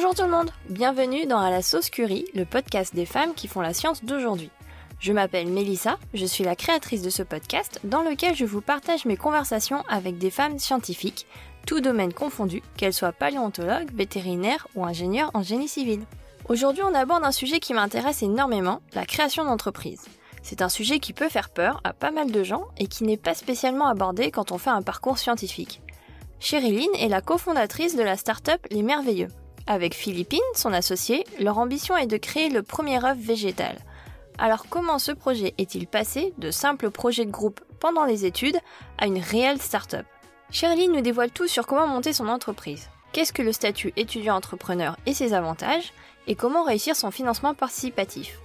Bonjour tout le monde, bienvenue dans À la sauce curie, le podcast des femmes qui font la science d'aujourd'hui. Je m'appelle Mélissa, je suis la créatrice de ce podcast dans lequel je vous partage mes conversations avec des femmes scientifiques, tout domaine confondu, qu'elles soient paléontologues, vétérinaires ou ingénieurs en génie civil. Aujourd'hui on aborde un sujet qui m'intéresse énormément, la création d'entreprises. C'est un sujet qui peut faire peur à pas mal de gens et qui n'est pas spécialement abordé quand on fait un parcours scientifique. Chériline est la cofondatrice de la start-up Les Merveilleux. Avec Philippine, son associé, leur ambition est de créer le premier œuf végétal. Alors comment ce projet est-il passé de simple projet de groupe pendant les études à une réelle start-up? Chériline nous dévoile tout sur comment monter son entreprise. Qu'est-ce que le statut étudiant-entrepreneur et ses avantages? Et comment réussir son financement participatif?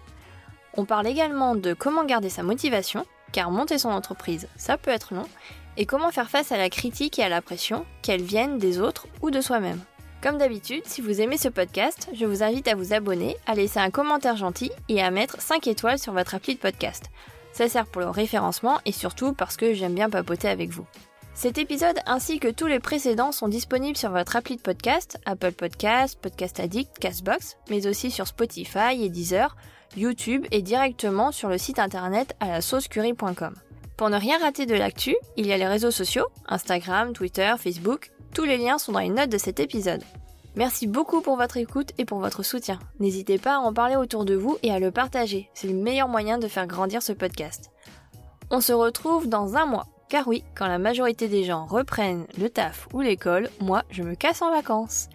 On parle également de comment garder sa motivation, car monter son entreprise, ça peut être long, et comment faire face à la critique et à la pression, qu'elles viennent des autres ou de soi-même? Comme d'habitude, si vous aimez ce podcast, je vous invite à vous abonner, à laisser un commentaire gentil et à mettre 5 étoiles sur votre appli de podcast. Ça sert pour le référencement et surtout parce que j'aime bien papoter avec vous. Cet épisode ainsi que tous les précédents sont disponibles sur votre appli de podcast, Apple Podcast, Podcast Addict, Castbox, mais aussi sur Spotify et Deezer, YouTube et directement sur le site internet à la saucecurie.com. Pour ne rien rater de l'actu, il y a les réseaux sociaux, Instagram, Twitter, Facebook, tous les liens sont dans les notes de cet épisode. Merci beaucoup pour votre écoute et pour votre soutien. N'hésitez pas à en parler autour de vous et à le partager, c'est le meilleur moyen de faire grandir ce podcast. On se retrouve dans un mois, car oui, quand la majorité des gens reprennent le taf ou l'école, moi je me casse en vacances.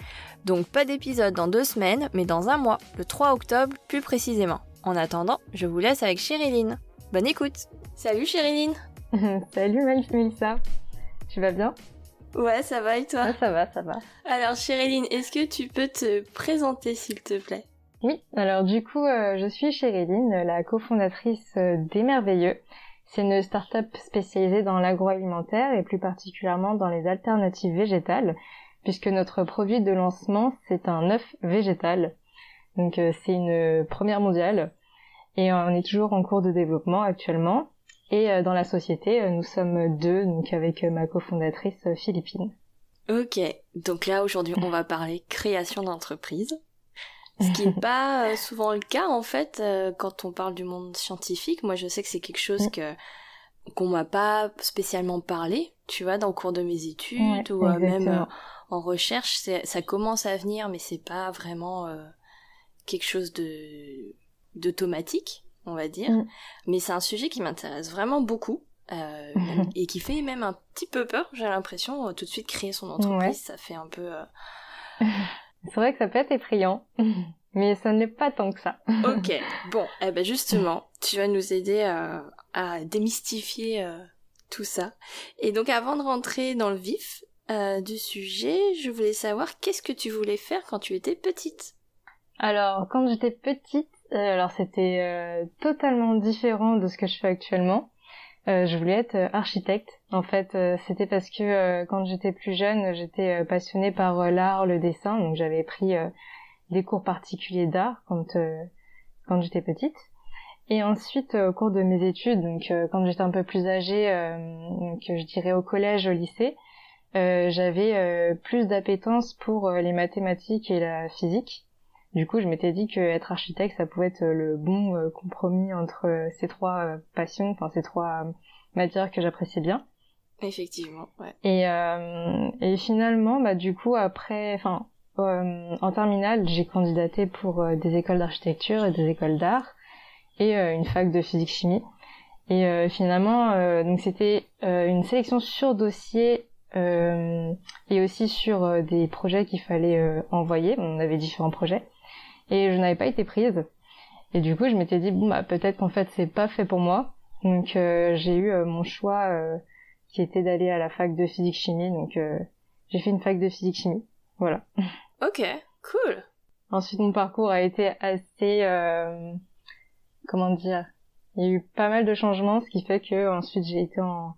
Donc pas d'épisode dans deux semaines, mais dans un mois, le 3 octobre plus précisément. En attendant, je vous laisse avec Chériline. Bonne écoute Salut Chériline Salut Melissa Tu vas bien? Ouais, ça va et toi Ça va, ça va. Alors Chériline, est-ce que tu peux te présenter s'il te plaît? Oui, alors du coup, euh, je suis Chériline, la cofondatrice euh, des Merveilleux. C'est une start-up spécialisée dans l'agroalimentaire et plus particulièrement dans les alternatives végétales, puisque notre produit de lancement, c'est un œuf végétal. Donc euh, c'est une première mondiale et on est toujours en cours de développement actuellement. Et euh, dans la société, euh, nous sommes deux, donc avec ma cofondatrice Philippine. Ok, donc là aujourd'hui on va parler création d'entreprise. Ce qui n'est pas souvent le cas en fait quand on parle du monde scientifique. Moi je sais que c'est quelque chose que qu'on m'a pas spécialement parlé, tu vois, dans le cours de mes études ou même en recherche. Ça commence à venir, mais c'est pas vraiment quelque chose de d'automatique, on va dire. Mm. Mais c'est un sujet qui m'intéresse vraiment beaucoup. Euh, et qui fait même un petit peu peur, j'ai l'impression, euh, tout de suite créer son entreprise, ça fait un peu... Euh, c'est vrai que ça peut être effrayant, mais ça n'est pas tant que ça. ok, bon, eh ben justement, tu vas nous aider à démystifier tout ça. Et donc avant de rentrer dans le vif du sujet, je voulais savoir qu'est-ce que tu voulais faire quand tu étais petite? Alors, quand j'étais petite, alors c'était euh, totalement différent de ce que je fais actuellement. Euh, je voulais être architecte. En fait, c'était parce que quand j'étais plus jeune, j'étais passionnée par l'art, le dessin, donc j'avais pris des cours particuliers d'art quand quand j'étais petite. Et ensuite, au cours de mes études, donc quand j'étais un peu plus âgée, que je dirais au collège, au lycée, j'avais plus d'appétence pour les mathématiques et la physique. Du coup, je m'étais dit que être architecte, ça pouvait être le bon euh, compromis entre euh, ces trois euh, passions, enfin ces trois matières que j'appréciais bien. Effectivement, ouais. Et, et finalement, bah du coup, après, enfin, en terminale, j'ai candidaté pour des écoles d'architecture et des écoles d'art et une fac de physique-chimie. Et finalement, donc c'était une sélection sur dossier et aussi sur des projets qu'il fallait envoyer. On avait différents projets et je n'avais pas été prise. Et du coup, je m'étais dit bon bah peut-être qu'en fait c'est pas fait pour moi. Donc euh, j'ai eu euh, mon choix euh, qui était d'aller à la fac de physique chimie. Donc j'ai fait une fac de physique chimie. Voilà. Ok, cool. Ensuite mon parcours a été assez comment dire, il y a eu pas mal de changements, ce qui fait que ensuite j'ai été en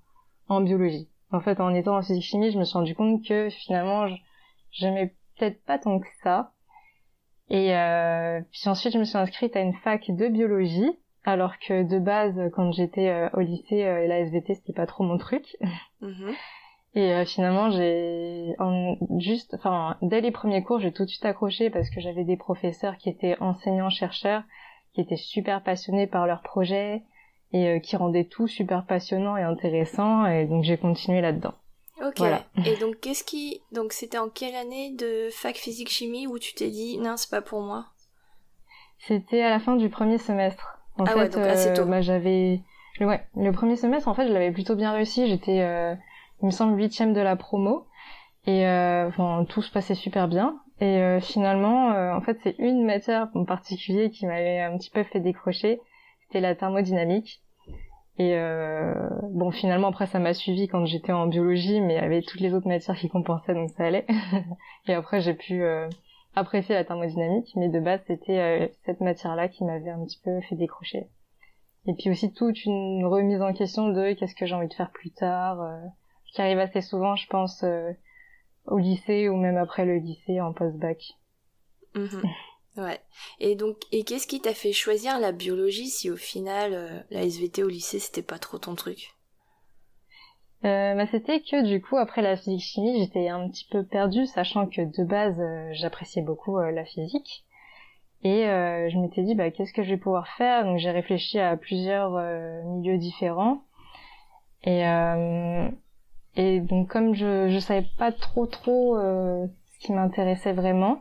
en biologie. En fait, en étant en physique chimie, je me suis rendu compte que finalement j'aimais peut-être pas tant que ça et euh, puis ensuite, je me suis inscrite à une fac de biologie, alors que de base, quand j'étais euh, au lycée, euh, la SVT, c'était pas trop mon truc. Mhm. Et euh, finalement, j'ai juste, enfin, dès les premiers cours, j'ai tout de suite accroché parce que j'avais des professeurs qui étaient enseignants-chercheurs, qui étaient super passionnés par leur projet et euh, qui rendaient tout super passionnant et intéressant. Et donc, j'ai continué là-dedans. Ok. Et donc, qu'est-ce qui, donc, c'était en quelle année de fac physique chimie où tu t'es dit, non, c'est pas pour moi? C'était à la fin du premier semestre. En ah fait, ouais, donc assez tôt. Bah, j'avais, ouais, le premier semestre, en fait, je l'avais plutôt bien réussi. J'étais il me semble huitième de la promo et euh, tout se passait super bien et euh, finalement euh, en fait c'est une matière en particulier qui m'avait un petit peu fait décrocher c'était la thermodynamique et bon finalement après ça m'a suivi quand j'étais en biologie mais il y avait toutes les autres matières qui compensaient donc ça allait et après j'ai pu apprécier la thermodynamique mais de base c'était cette matière là qui m'avait un petit peu fait décrocher et puis aussi toute une remise en question de qu'est-ce que j'ai envie de faire plus tard qui arrive assez souvent, je pense, euh, au lycée ou même après le lycée en post-bac. Mhm. Ouais. Et donc, et qu'est-ce qui t'a fait choisir la biologie si au final euh, la SVT au lycée c'était pas trop ton truc? Euh, bah, c'était que du coup après la physique chimie j'étais un petit peu perdue sachant que de base euh, j'appréciais beaucoup la physique. Et je m'étais dit bah qu'est-ce que je vais pouvoir faire? Donc j'ai réfléchi à plusieurs milieux différents. Et et donc comme je je savais pas trop trop ce qui m'intéressait vraiment,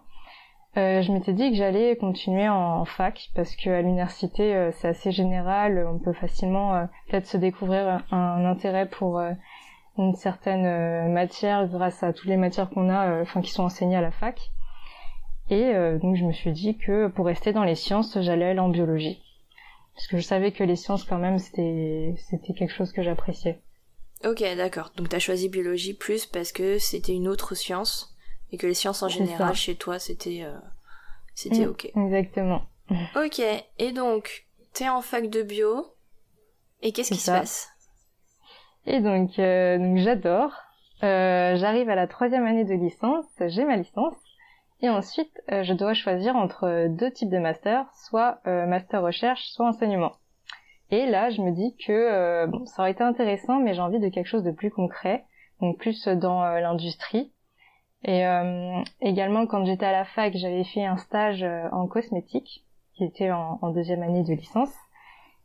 euh, je m'étais dit que j'allais continuer en, fac parce que à l'université euh, c'est assez général, on peut facilement euh, peut-être se découvrir un, intérêt pour une certaine matière grâce à toutes les matières qu'on a, enfin qui sont enseignées à la fac. Et donc je me suis dit que pour rester dans les sciences, j'allais aller en biologie parce que je savais que les sciences quand même c'était c'était quelque chose que j'appréciais. Ok, d'accord. Donc t'as choisi biologie plus parce que c'était une autre science et que les sciences en général chez toi c'était euh, c'était mm, ok. Exactement. Ok. Et donc t'es en fac de bio et qu'est-ce qui se passe? Et donc, euh, donc j'adore. Euh, J'arrive à la troisième année de licence, j'ai ma licence. Et ensuite, je dois choisir entre deux types de master, soit master recherche, soit enseignement. Et là, je me dis que bon, ça aurait été intéressant, mais j'ai envie de quelque chose de plus concret, donc plus dans l'industrie. Et euh, également, quand j'étais à la fac, j'avais fait un stage en cosmétique, qui était en, deuxième année de licence.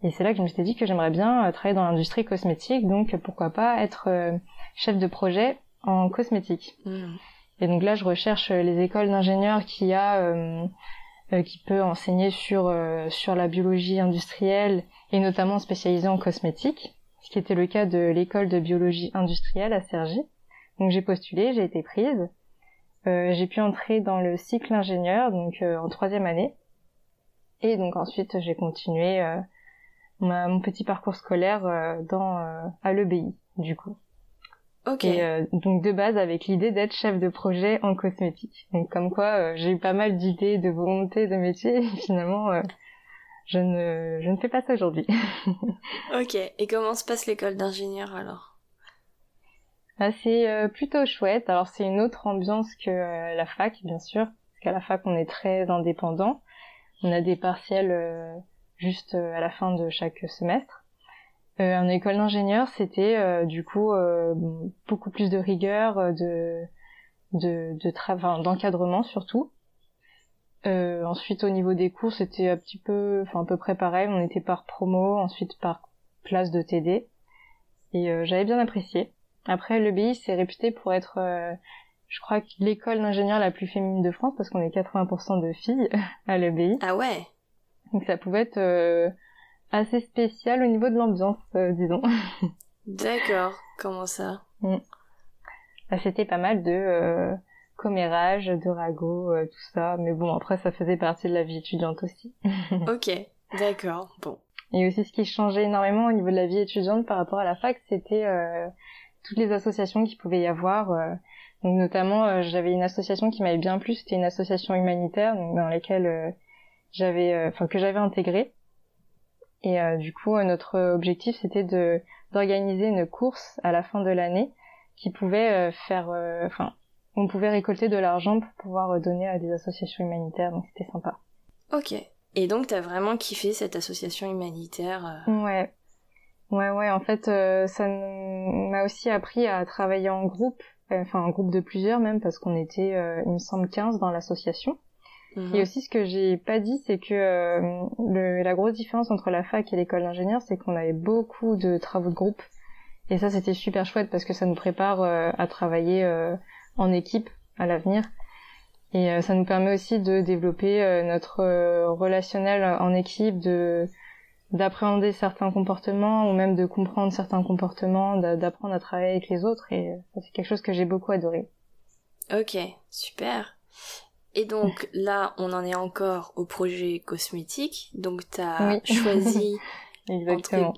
Et c'est là que je me suis dit que j'aimerais bien travailler dans l'industrie cosmétique, donc pourquoi pas être chef de projet en cosmétique. Mmh. Et donc là, je recherche les écoles d'ingénieurs qui a qui peut enseigner sur sur la biologie industrielle et notamment spécialisée en cosmétique, ce qui était le cas de l'école de biologie industrielle à Cergy. Donc j'ai postulé, j'ai été prise. Euh, j'ai pu entrer dans le cycle ingénieur, donc euh, en troisième année. Et donc ensuite j'ai continué euh, mon petit parcours scolaire dans à l'EBI, du coup. Ok. Et donc de base avec l'idée d'être chef de projet en cosmétique. Donc comme quoi j'ai eu pas mal d'idées, de volontés, de métiers. Et finalement je ne, je ne fais pas ça aujourd'hui. ok. Et comment se passe l'école d'ingénieur alors? Ah, C'est euh, plutôt chouette. Alors c'est une autre ambiance que euh, la fac, bien sûr. Parce qu'à la fac, on est très indépendant. On a des partiels euh, juste à la fin de chaque semestre. en école d'ingénieur, c'était du coup beaucoup plus de rigueur, de de, de travail, d'encadrement surtout. Euh, ensuite, au niveau des cours, c'était un petit peu, enfin à peu près pareil. On était par promo, ensuite par place de TD, et euh, j'avais bien apprécié. Après, l'EBI, c'est réputé pour être, euh, je crois, l'école d'ingénieur la plus féminine de France, parce qu'on est 80% de filles à l'EBI. Ah ouais. Donc ça pouvait être assez spécial au niveau de l'ambiance, disons. D'accord. Comment ça? Mm. bah, C'était pas mal de commérage, de ragots, euh, tout ça. Mais bon, après, ça faisait partie de la vie étudiante aussi. ok, d'accord, bon. Et aussi, ce qui changeait énormément au niveau de la vie étudiante par rapport à la fac, c'était euh, toutes les associations qu'il pouvait y avoir. Euh. donc, notamment, j'avais une association qui m'avait bien plu, c'était une association humanitaire dans laquelle j'avais, enfin, que j'avais intégrée. Et du coup, notre objectif, c'était de d'organiser une course à la fin de l'année qui pouvait faire, enfin, on pouvait récolter de l'argent pour pouvoir euh, donner à des associations humanitaires, donc c'était sympa. Ok. Et donc t'as vraiment kiffé cette association humanitaire euh? Ouais. Ouais, ouais, en fait, ça m'a aussi appris à travailler en groupe, enfin en groupe de plusieurs même, parce qu'on était, il me semble, 15 dans l'association. Et aussi, ce que j'ai pas dit, c'est que le, la grosse différence entre la fac et l'école d'ingénieur, c'est qu'on avait beaucoup de travaux de groupe. Et ça, c'était super chouette parce que ça nous prépare à travailler en équipe à l'avenir. Et euh, ça nous permet aussi de développer euh, notre euh, relationnel en équipe, de d'appréhender certains comportements ou même de comprendre certains comportements, d'apprendre à travailler avec les autres et c'est quelque chose que j'ai beaucoup adoré. Ok, super. Et donc là, on en est encore au projet cosmétique. Donc tu as choisi Exactement.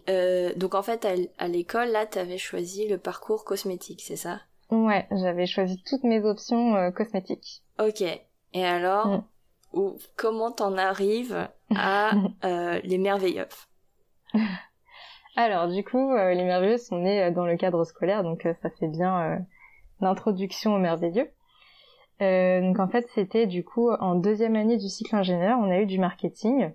donc en fait à l'école là, tu avais choisi le parcours cosmétique, c'est ça? Ouais, j'avais choisi toutes mes options cosmétiques. Ok. Et alors, mm. Ou, comment t'en arrives à euh, les merveilleux Alors, du coup, euh, les merveilleux sont nés euh, dans le cadre scolaire, donc ça fait bien l'introduction aux merveilleux. donc en fait, c'était du coup en deuxième année du cycle ingénieur, on a eu du marketing.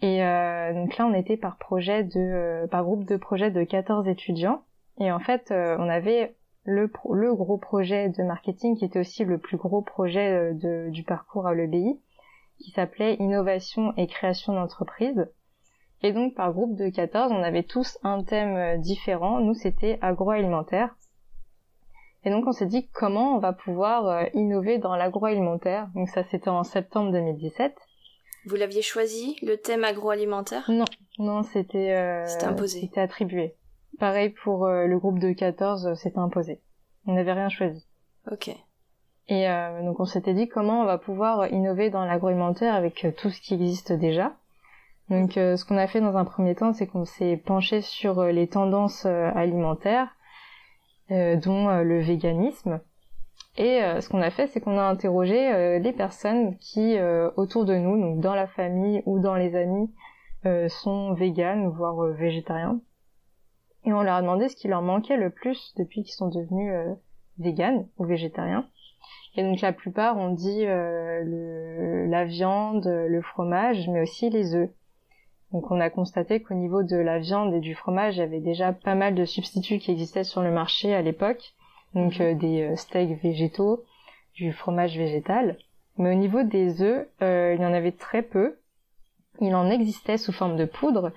Et donc là, on était par projet de, par groupe de projet de 14 étudiants. Et en fait, on avait le, le gros projet de marketing qui était aussi le plus gros projet de, du parcours à l'EBI, qui s'appelait Innovation et création d'entreprise. Et donc par groupe de 14, on avait tous un thème euh, différent. Nous, c'était agroalimentaire. Et donc on s'est dit comment on va pouvoir euh, innover dans l'agroalimentaire? Donc ça, c'était en septembre 2017. Vous l'aviez choisi, le thème agroalimentaire? Non, non, c'était c'était imposé. C'était attribué. Pareil pour euh, le groupe de 14, euh, c'était imposé. On n'avait rien choisi. Ok. Et euh, donc on s'était dit comment on va pouvoir innover dans l'agroalimentaire avec tout ce qui existe déjà. Donc ce qu'on a fait dans un premier temps, c'est qu'on s'est penché sur les tendances alimentaires, dont le véganisme. Et ce qu'on a fait, c'est qu'on a interrogé les personnes qui, autour de nous, donc dans la famille ou dans les amis, sont véganes, voire végétariens et on leur a demandé ce qui leur manquait le plus depuis qu'ils sont devenus euh, véganes ou végétariens. Et donc la plupart ont dit euh, le, la viande, le fromage, mais aussi les œufs. Donc on a constaté qu'au niveau de la viande et du fromage, il y avait déjà pas mal de substituts qui existaient sur le marché à l'époque. Donc euh, des euh, steaks végétaux, du fromage végétal. Mais au niveau des œufs, il y en avait très peu. Il en existait sous forme de poudre,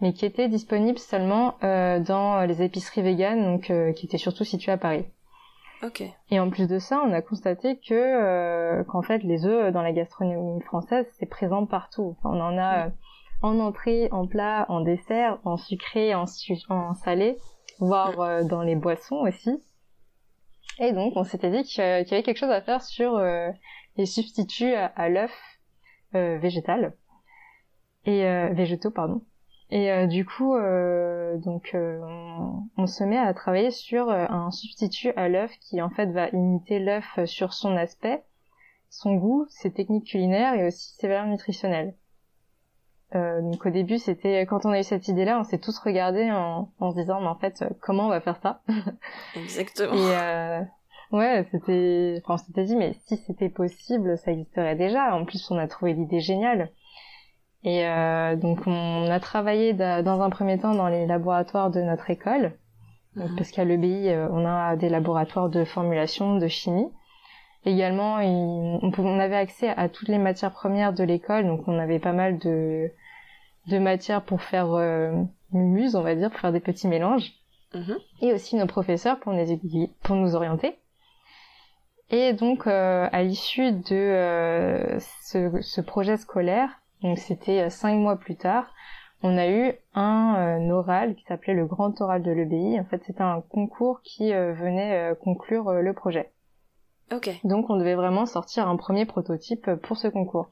mais qui était disponible seulement dans les épiceries véganes, donc qui étaient surtout situées à Paris. Ok. Et en plus de ça, on a constaté que euh, qu'en fait les œufs dans la gastronomie française c'est présent partout. on en a mm. en entrée, en plat, en dessert, en sucré, en, en salé, voire mm. dans les boissons aussi. Et donc on s'était dit qu'il y avait quelque chose à faire sur les substituts à, à l'œuf végétal et végétaux pardon. Et euh, du coup, euh, donc euh, on, se met à travailler sur un substitut à l'œuf qui en fait va imiter l'œuf sur son aspect, son goût, ses techniques culinaires et aussi ses valeurs nutritionnelles. donc au début, c'était quand on a eu cette idée-là, on s'est tous regardés en, en, se disant mais en fait comment on va faire ça? Exactement. Et ouais, c'était, enfin on s'était dit mais si c'était possible, ça existerait déjà. En plus, on a trouvé l'idée géniale. Et euh, donc on a travaillé dans un premier temps dans les laboratoires de notre école, mhm. parce qu'à l'EBI euh, on a des laboratoires de formulation, de chimie. Également, on, avait accès à toutes les matières premières de l'école, donc on avait pas mal de, de matières pour faire euh, muse, on va dire, pour faire des petits mélanges. Mhm. Et aussi nos professeurs pour nous, pour nous orienter. Et donc, euh, à l'issue de euh, ce, ce, projet scolaire, donc c'était euh, cinq mois plus tard, on a eu un euh, oral qui s'appelait le Grand Oral de l'EBI. En fait, c'était un concours qui euh, venait conclure le projet. Ok. Donc, on devait vraiment sortir un premier prototype pour ce concours.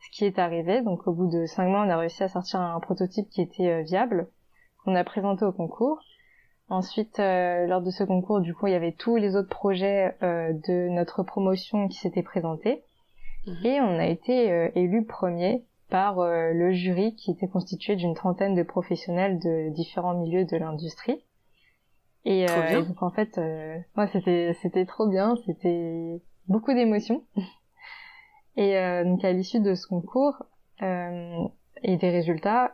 Ce qui est arrivé, donc au bout de cinq mois, on a réussi à sortir un prototype qui était viable, qu'on a présenté au concours. Ensuite, lors de ce concours, du coup, il y avait tous les autres projets de notre promotion qui s'étaient présentés. Mhm. Et on a été élu premier par euh, le jury qui était constitué d'une trentaine de professionnels de différents milieux de l'industrie. Et, euh, donc en fait, euh, c'était c'était trop bien, c'était beaucoup d'émotions. et euh, donc à l'issue de ce concours et des résultats,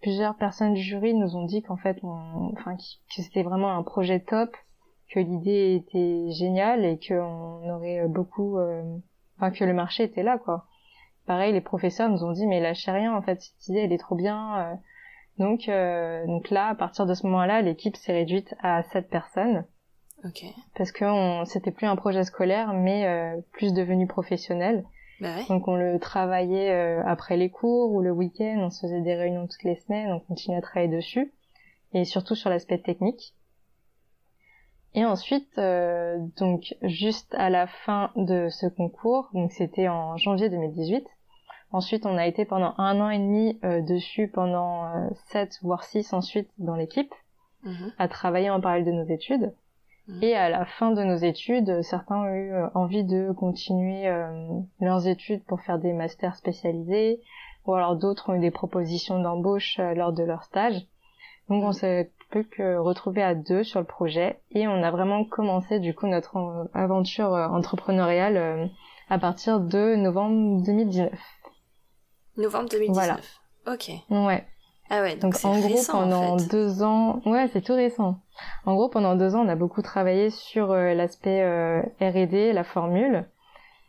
plusieurs personnes du jury nous ont dit qu'en fait, enfin, que c'était vraiment un projet top, que l'idée était géniale et qu'on aurait beaucoup, euh, enfin, que le marché était là, quoi. Pareil, les professeurs nous ont dit, mais lâchez rien, en fait, cette idée, elle est trop bien. Euh. Donc, euh, donc là, à partir de ce moment-là, l'équipe s'est réduite à sept personnes. Parce que c'était plus un projet scolaire, mais plus devenu professionnel. Bah donc on le travaillait euh, après les cours ou le week-end, on se faisait des réunions toutes les semaines, on continuait à travailler dessus, et surtout sur l'aspect technique. Et ensuite, euh, donc juste à la fin de ce concours, donc c'était en janvier 2018, ensuite on a été pendant un an et demi euh, dessus, pendant sept voire six ensuite dans l'équipe, mhm. à travailler en parallèle de nos études. Mm. Et à la fin de nos études, certains ont eu euh, envie de continuer euh, leurs études pour faire des masters spécialisés, ou alors d'autres ont eu des propositions d'embauche euh, lors de leur stage. Donc on s'est plus que retrouver à deux sur le projet et on a vraiment commencé du coup notre aventure entrepreneuriale à partir de novembre 2019. Novembre 2019. Voilà. Ok. Ouais. Ah ouais, donc, en gros pendant deux ans, ouais c'est tout récent. En gros pendant deux ans on a beaucoup travaillé sur euh, l'aspect euh, R&D, la formule,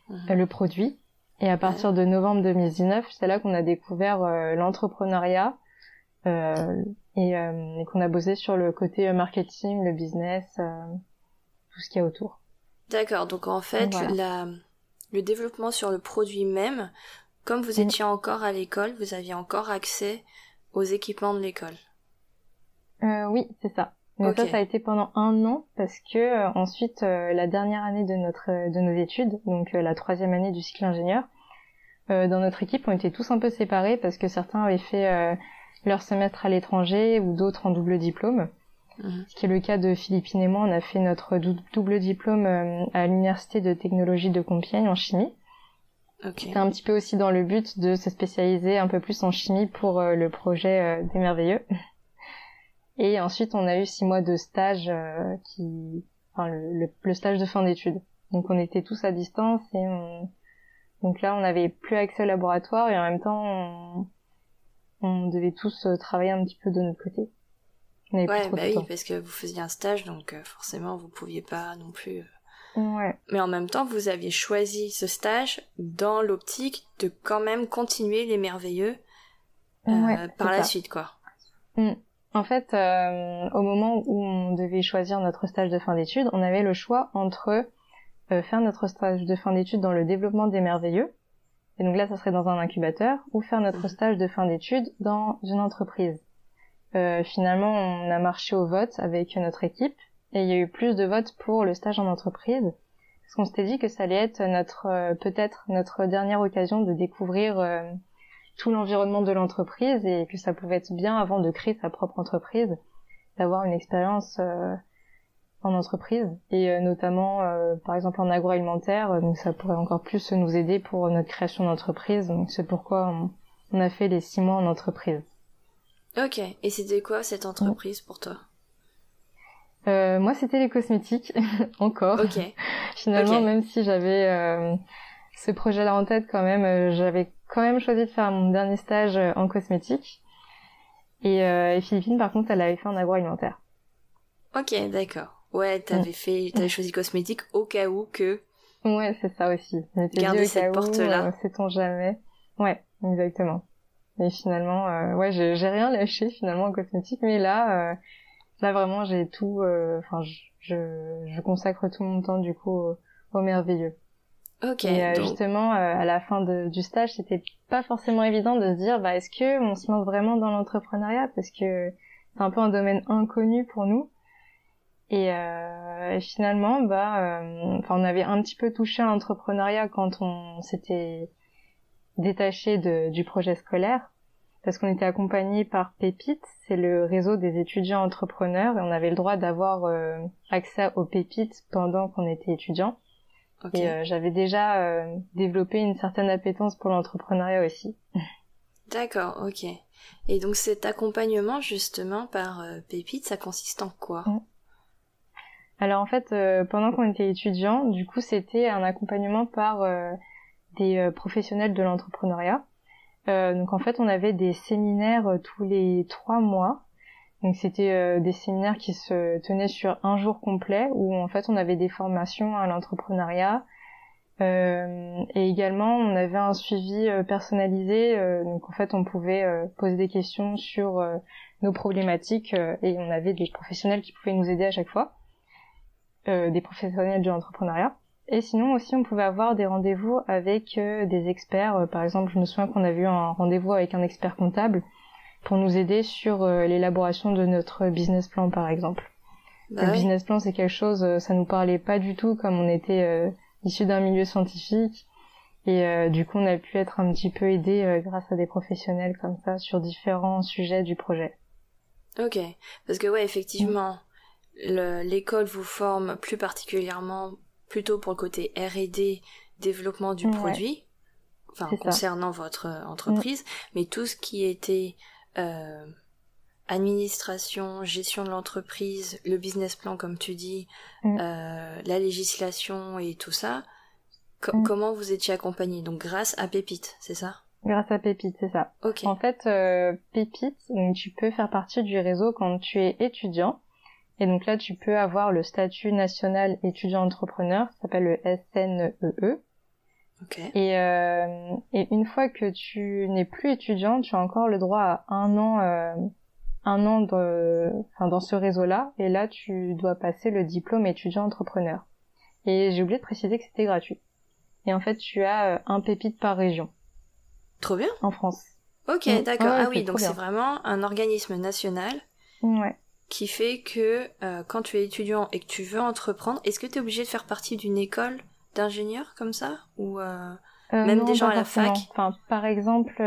mhm. euh, le produit. Et à partir de novembre 2019, c'est là qu'on a découvert l'entrepreneuriat et, qu'on a bossé sur le côté marketing, le business, tout ce qu'il y a autour. D'accord, donc en fait la, le développement sur le produit même, comme vous mm. étiez encore à l'école, vous aviez encore accès aux équipements de l'école. Euh, oui, c'est ça. Mais ça, ça a été pendant un an parce que euh, ensuite, euh, la dernière année de notre de nos études, donc la troisième année du cycle ingénieur, dans notre équipe, on était tous un peu séparés parce que certains avaient fait leur semestre à l'étranger ou d'autres en double diplôme. Mhm. Ce qui est le cas de Philippine et moi, on a fait notre double diplôme à l'université de technologie de Compiègne en chimie. Okay. un petit peu aussi dans le but de se spécialiser un peu plus en chimie pour euh, le projet euh, des merveilleux. Et ensuite, on a eu six mois de stage euh, qui, enfin le, le, stage de fin d'études. Donc on était tous à distance et on... donc là on n'avait plus accès au laboratoire et en même temps on, on devait tous travailler un petit peu de notre côté. ouais, bah oui, parce que vous faisiez un stage donc forcément vous pouviez pas non plus Ouais. Mais en même temps, vous aviez choisi ce stage dans l'optique de quand même continuer les merveilleux euh, par la suite, quoi. Mm. En fait, euh, au moment où on devait choisir notre stage de fin d'études, on avait le choix entre euh, faire notre stage de fin d'études dans le développement des merveilleux, et donc là, ça serait dans un incubateur, ou faire notre mhm. stage de fin d'études dans une entreprise. finalement, on a marché au vote avec notre équipe, et il y a eu plus de votes pour le stage en entreprise parce qu'on s'était dit que ça allait être notre euh, peut-être notre dernière occasion de découvrir euh, tout l'environnement de l'entreprise et que ça pouvait être bien avant de créer sa propre entreprise d'avoir une expérience euh, en entreprise. Et notamment par exemple en agroalimentaire donc ça pourrait encore plus nous aider pour notre création d'entreprise. Donc c'est pourquoi on, a fait les six mois en entreprise. Ok. Et c'était quoi cette entreprise pour toi? Euh, moi, c'était les cosmétiques, encore. Ok. Finalement, même si j'avais euh, ce projet-là en tête, quand même, euh, j'avais quand même choisi de faire mon dernier stage euh, en cosmétique. Et, et, Philippine, par contre, elle avait fait en agroalimentaire. Ok, d'accord. Ouais, t'avais fait, t'avais choisi cosmétique au cas où que. Ouais, c'est ça aussi. Garder cette porte-là. Sait-on jamais. Ouais, exactement. Et finalement, ouais, j'ai rien lâché finalement en cosmétique, mais là Là vraiment j'ai tout, euh, enfin je, je, consacre tout mon temps du coup au, merveilleux. Ok. Et euh, justement euh, à la fin de, du stage c'était pas forcément évident de se dire bah est-ce que on se lance vraiment dans l'entrepreneuriat? Parce que c'est un peu un domaine inconnu pour nous. Et, et finalement bah enfin on avait un petit peu touché à l'entrepreneuriat quand on s'était détaché de, du projet scolaire parce qu'on était accompagné par Pépite, c'est le réseau des étudiants entrepreneurs et on avait le droit d'avoir euh, accès aux pépites pendant qu'on était étudiant. Et euh, j'avais déjà euh, développé une certaine appétence pour l'entrepreneuriat aussi. D'accord, ok. Et donc cet accompagnement justement par Pépite, ça consiste en quoi? Alors en fait, pendant qu'on était étudiant, du coup c'était un accompagnement par des professionnels de l'entrepreneuriat donc en fait, on avait des séminaires tous les trois mois. Donc c'était des séminaires qui se tenaient sur un jour complet où en fait on avait des formations à l'entrepreneuriat, euh, et également, on avait un suivi euh, personnalisé. Euh, donc en fait, on pouvait poser des questions sur nos problématiques et on avait des professionnels qui pouvaient nous aider à chaque fois, des professionnels de l'entrepreneuriat. Et sinon aussi, on pouvait avoir des rendez-vous avec des experts. par exemple, je me souviens qu'on avait eu un rendez-vous avec un expert comptable pour nous aider sur l'élaboration de notre business plan, par exemple. Bah le business plan, c'est quelque chose, ça nous parlait pas du tout comme on était issu d'un milieu scientifique. Et euh, du coup, on a pu être un petit peu aidé euh, grâce à des professionnels comme ça sur différents sujets du projet. Ok, parce que ouais, effectivement, l'école vous forme plus particulièrement plutôt pour le côté R&D, développement du produit, enfin concernant votre euh, entreprise, mais tout ce qui était administration, gestion de l'entreprise, le business plan comme tu dis, mm. euh, la législation et tout ça, mm. comment vous étiez accompagné Donc grâce à Pépite, c'est ça? Grâce à Pépite, c'est ça. En fait, euh, Pépite, tu peux faire partie du réseau quand tu es étudiant. Et donc là, tu peux avoir le statut national étudiant-entrepreneur, ça s'appelle le SNEE. E. Okay. Et, euh, et une fois que tu n'es plus étudiant, tu as encore le droit à un an euh, un an enfin, dans ce réseau-là, et là tu dois passer le diplôme étudiant entrepreneur. Et j'ai oublié de préciser que c'était gratuit. Et en fait, tu as euh, un pépite par région. Trop bien. En France. Ok, mm. d'accord. ah oui, donc c'est vraiment un organisme national. Ouais. Qui fait que euh, quand tu es étudiant et que tu veux entreprendre, est-ce que tu es obligé de faire partie d'une école d'ingénieur comme ça? Ou euh, même des gens à la fac? Enfin, par exemple,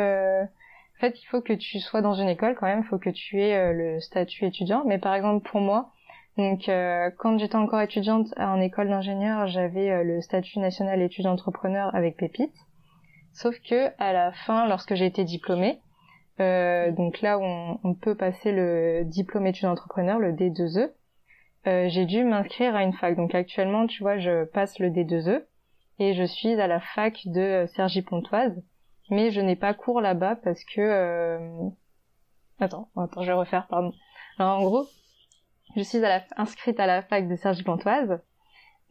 en fait, il faut que tu sois dans une école quand même, il faut que tu aies euh, le statut étudiant. Mais par exemple, pour moi, donc euh, quand j'étais encore étudiante en école d'ingénieur, j'avais euh, le statut national étudiant entrepreneur avec Pépite. Sauf que à la fin, lorsque j'ai été diplômée, donc là où on, peut passer le diplôme étudiant entrepreneur, le D2E, j'ai dû m'inscrire à une fac. Donc actuellement, tu vois, je passe le D2E et je suis à la fac de Sergi Pontoise mais je n'ai pas cours là-bas parce que euh... attends, attends, je vais refaire, pardon. Alors en gros, je suis à la... inscrite à la fac de Sergi Pontoise.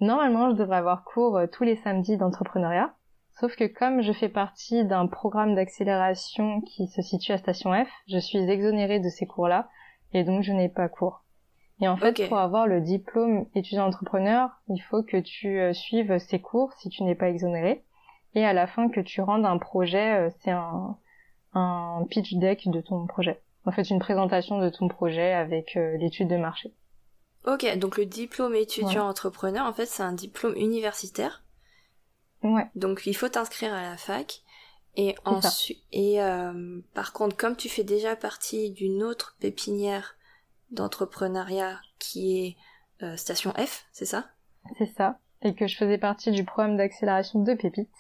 Normalement, je devrais avoir cours euh, tous les samedis d'entrepreneuriat, sauf que comme je fais partie d'un programme d'accélération qui se situe à Station F, je suis exonérée de ces cours-là et donc je n'ai pas cours. Et en fait, pour avoir le diplôme étudiant entrepreneur, il faut que tu euh, suives ces cours si tu n'es pas exonéré et à la fin que tu rendes un projet, euh, c'est un, un pitch deck de ton projet. En fait, une présentation de ton projet avec euh, l'étude de marché. Ok, donc le diplôme étudiant entrepreneur, en fait, c'est un diplôme universitaire. Ouais. Donc il faut t'inscrire à la fac. Et ensuite, et euh, par contre, comme tu fais déjà partie d'une autre pépinière d'entrepreneuriat qui est Station F, c'est ça? C'est ça. Et que je faisais partie du programme d'accélération de Pépite.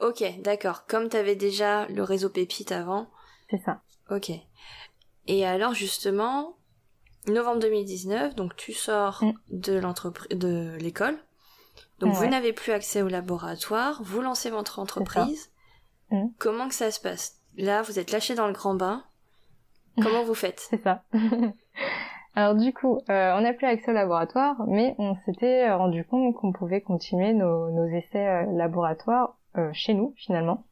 Ok, d'accord. Comme tu avais déjà le réseau Pépite avant. C'est ça. Ok. Et alors justement, novembre 2019, donc tu sors mm. de l'entreprise, de l'école. Donc vous n'avez plus accès au laboratoire, vous lancez votre entreprise. Mm. Comment que ça se passe? Là, vous êtes lâché dans le grand bain. Comment vous faites? C'est ça. Alors du coup, euh, on n'a plus accès au laboratoire, mais on s'était rendu compte qu'on pouvait continuer nos, nos essais euh, laboratoires euh, chez nous finalement.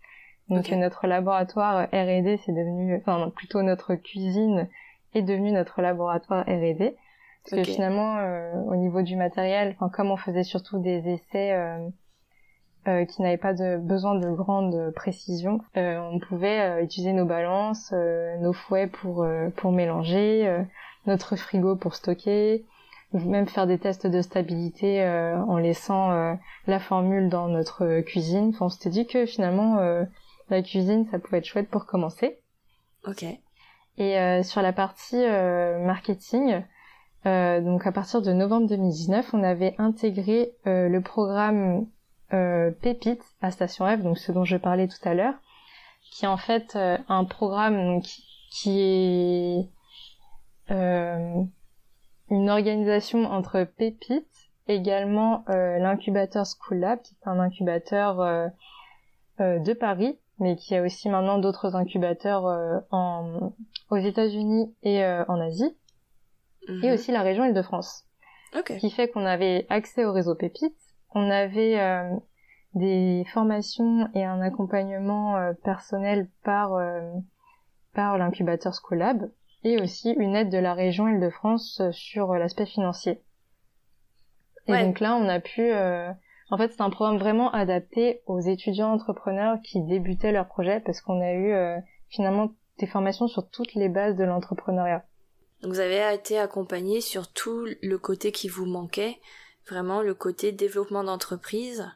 Donc notre laboratoire R&D c'est devenu, enfin plutôt notre cuisine est devenue notre laboratoire R&D. Parce que finalement, euh, au niveau du matériel, enfin comme on faisait surtout des essais euh, euh qui n'avaient pas de besoin de grande précision, on pouvait utiliser nos balances, nos fouets pour pour mélanger, notre frigo pour stocker, même faire des tests de stabilité euh, en laissant euh, la formule dans notre cuisine. Enfin, on s'était dit que finalement euh, la cuisine ça pouvait être chouette pour commencer. Ok. Et sur la partie marketing, donc à partir de novembre 2019, on avait intégré le programme Pépite à Station F, donc ce dont je parlais tout à l'heure, qui est en fait un programme qui est une organisation entre Pépite, également euh, l'incubateur School Lab, qui est un incubateur euh, euh, de Paris, mais qui a aussi maintenant d'autres incubateurs en, aux États-Unis et en Asie, et Mhm. aussi la région Île-de-France. Ok. Ce qui fait qu'on avait accès au réseau Pépite, on avait euh, des formations et un accompagnement euh, personnel par euh, par l'incubateur Scolab et aussi une aide de la région Île-de-France euh, sur euh, l'aspect financier. Et Ouais. donc là, on a pu euh, en fait, c'est un programme vraiment adapté aux étudiants entrepreneurs qui débutaient leur projet parce qu'on a eu euh, finalement des formations sur toutes les bases de l'entrepreneuriat. Donc vous avez été accompagné sur tout le côté qui vous manquait, vraiment le côté développement d'entreprise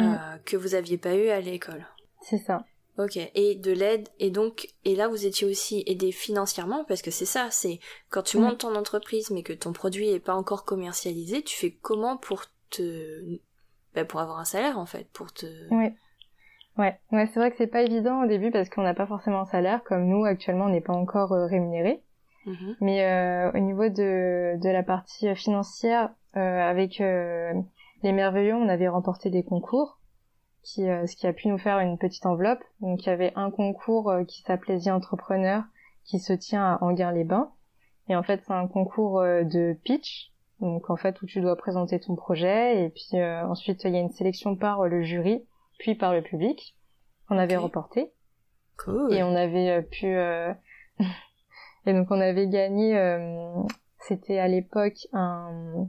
euh, Mm. que vous aviez pas eu à l'école. C'est ça. Ok. Et de l'aide et donc et là vous étiez aussi aidé financièrement parce que c'est ça, c'est quand tu Mm. montes ton entreprise mais que ton produit est pas encore commercialisé, tu fais comment pour te bah, pour avoir un salaire en fait, pour te Ouais. Ouais, ouais, c'est vrai que c'est pas évident au début parce qu'on n'a pas forcément un salaire, comme nous actuellement on n'est pas encore euh, rémunéré. Mhm. Mais euh, au niveau de, de la partie financière, euh, avec euh, les merveilleux, on avait remporté des concours, qui, euh, ce qui a pu nous faire une petite enveloppe. Donc il y avait un concours euh, qui s'appelait The Entrepreneur, qui se tient à Anguin-les-Bains. Et en fait c'est un concours euh, de pitch, donc en fait où tu dois présenter ton projet, et puis euh, ensuite il y a une sélection par le jury, puis par le public. On avait remporté. Cool. Et on avait pu euh, et donc on avait gagné euh, c'était à l'époque un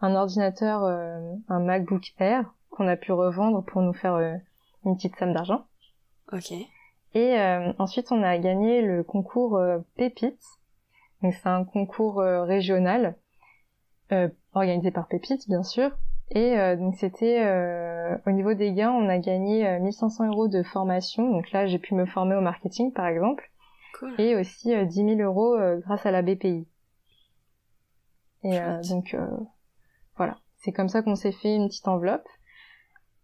un ordinateur euh, un MacBook Air qu'on a pu revendre pour nous faire euh, une petite somme d'argent. Ok. et euh, ensuite on a gagné le concours euh, Pépite. Donc c'est un concours euh, régional organisé par Pépite bien sûr. Et donc c'était au niveau des gains on a gagné euh, 1500 euros de formation. Donc là j'ai pu me former au marketing par exemple Cool. et aussi euh, 10 000 euros euh, grâce à la BPI. Et euh, donc euh, voilà, c'est comme ça qu'on s'est fait une petite enveloppe.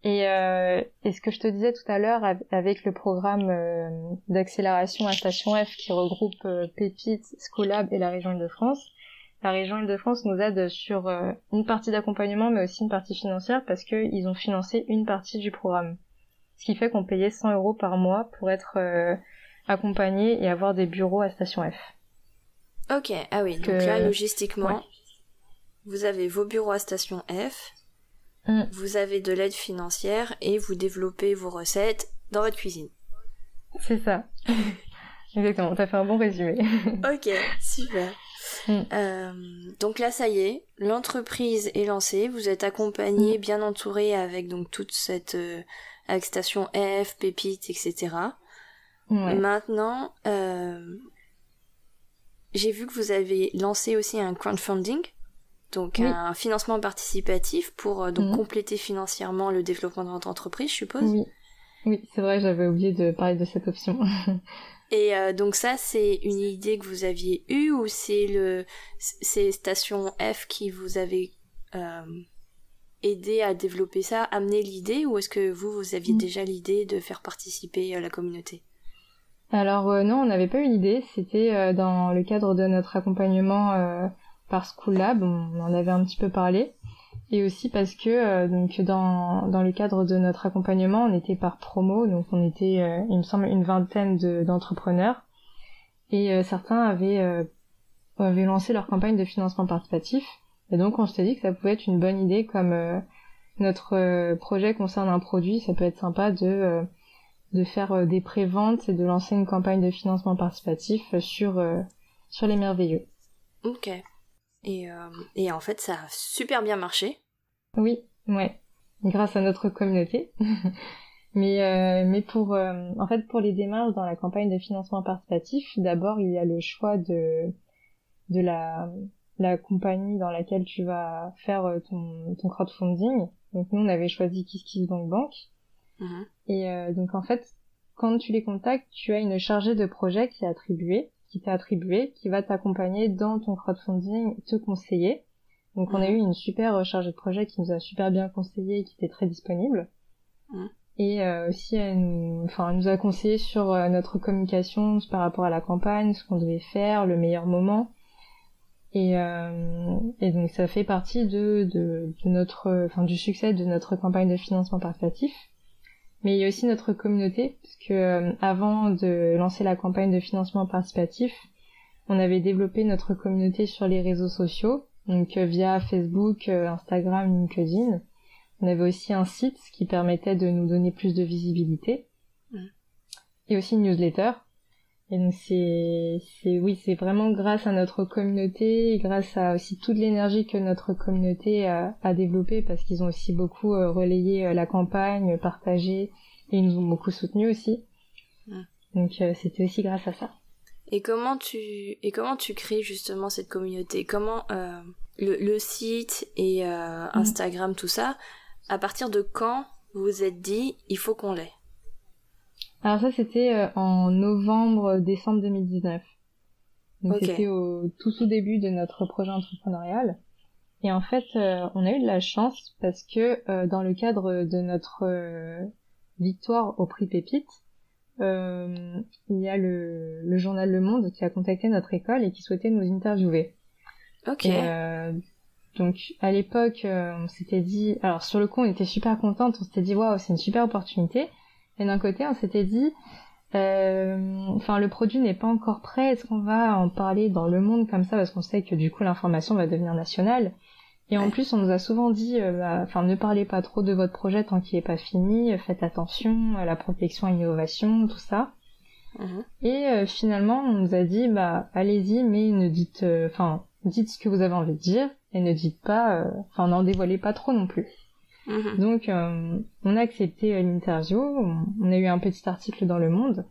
Et, et ce que je te disais tout à l'heure av- avec le programme d'accélération à Station F qui regroupe Pépite, Scolab et la région Île-de-France, la région Île-de-France nous aide sur une partie d'accompagnement mais aussi une partie financière parce qu'ils ont financé une partie du programme. Ce qui fait qu'on payait 100 euros par mois pour être accompagné et avoir des bureaux à Station F. Ok. Ah oui. Donc là logistiquement, Ouais. vous avez vos bureaux à station F. Mm. Vous avez de l'aide financière et vous développez vos recettes dans votre cuisine. C'est ça. Exactement, t'as fait un bon résumé. Ok, super. Mm. Euh, donc là, ça y est, l'entreprise est lancée. Vous êtes accompagné, Mm. bien entouré avec donc toute cette euh, avec station F, Pépite, etc. Ouais. Maintenant, euh, j'ai vu que vous avez lancé aussi un crowdfunding, donc Oui. un financement participatif pour euh, donc Mhm. compléter financièrement le développement de votre entreprise, je suppose. Oui. Oui, c'est vrai, j'avais oublié de parler de cette option. Et euh, donc ça, c'est une idée que vous aviez eue ou c'est le c'est Station F qui vous avait euh, aidé à développer ça, amené l'idée ou est-ce que vous vous aviez Mm. déjà l'idée de faire participer la communauté? Alors euh, non, on n'avait pas eu l'idée. C'était euh, dans le cadre de notre accompagnement euh, par School Lab. On en avait un petit peu parlé. Et aussi parce que euh, donc dans, dans le cadre de notre accompagnement, on était par promo, donc on était, il me semble, une vingtaine de- d'entrepreneurs. et certains avaient, avaient lancé leur campagne de financement participatif. Et donc on s'est dit que ça pouvait être une bonne idée comme notre projet concerne un produit, ça peut être sympa de de faire euh, des préventes et de lancer une campagne de financement participatif sur euh, sur les merveilleux. Ok. Et, euh, et en fait, ça a super bien marché. Oui, ouais, grâce à notre communauté. mais euh, mais pour euh, en fait pour les démarches dans la campagne de financement participatif, d'abord il y a le choix de de la la compagnie dans laquelle tu vas faire euh, ton ton crowdfunding. Donc nous on avait choisi KissKissBankBank Mhm. et euh, donc en fait quand tu les contactes, tu as une chargée de projet qui est attribuée, qui t'est attribuée, qui va t'accompagner dans ton crowdfunding, te conseiller. Donc on a Mhm. eu une super chargée de projet qui nous a super bien conseillé et qui était très disponible. Mhm. Et euh, aussi elle nous, enfin, elle nous a conseillé sur euh, notre communication par rapport à la campagne, ce qu'on devait faire, le meilleur moment. Et, euh, et donc ça fait partie de, de, de notre, enfin du succès de notre campagne de financement participatif. Mais il y a aussi notre communauté, parce que avant de lancer la campagne de financement participatif, on avait développé notre communauté sur les réseaux sociaux, donc via Facebook, Instagram, LinkedIn. On avait aussi un site qui permettait de nous donner plus de visibilité. Et aussi une newsletter. Et donc c'est, c'est, oui, c'est vraiment grâce à notre communauté et grâce à aussi toute l'énergie que notre communauté a, a développée parce qu'ils ont aussi beaucoup euh, relayé euh, la campagne, partagé et ils nous ont beaucoup soutenus aussi. Donc euh, c'était aussi grâce à ça. Et comment tu et comment tu crées justement cette communauté? Comment le, le, site et mm. Instagram tout ça à partir de quand vous vous êtes dit il faut qu'on l'ait? Alors ça c'était euh, en novembre décembre 2019. Donc c'était au tout sous début de notre projet entrepreneurial. Et en fait, euh, on a eu de la chance parce que euh, dans le cadre de notre victoire au prix Pépite, il y a le, le, journal Le Monde qui a contacté notre école et qui souhaitait nous interviewer. Ok. Donc à l'époque, euh, on s'était dit, alors sur le coup, on était super contente, on s'était dit waouh, c'est une super opportunité. Et d'un côté, on s'était dit, euh, enfin le produit n'est pas encore prêt, est-ce qu'on va en parler dans le monde comme ça parce qu'on sait que du coup l'information va devenir nationale? Et en plus, on nous a souvent dit, euh, bah, enfin ne parlez pas trop de votre projet tant qu'il n'est pas fini, faites attention à la protection et l'innovation, tout ça. Mhm. Et finalement, on nous a dit, bah allez-y, mais ne dites, enfin dites ce que vous avez envie de dire et ne dites pas, euh, enfin n'en dévoilez pas trop non plus. Mhm. Donc euh, on a accepté euh, l'interview, on a eu un petit article dans Le Monde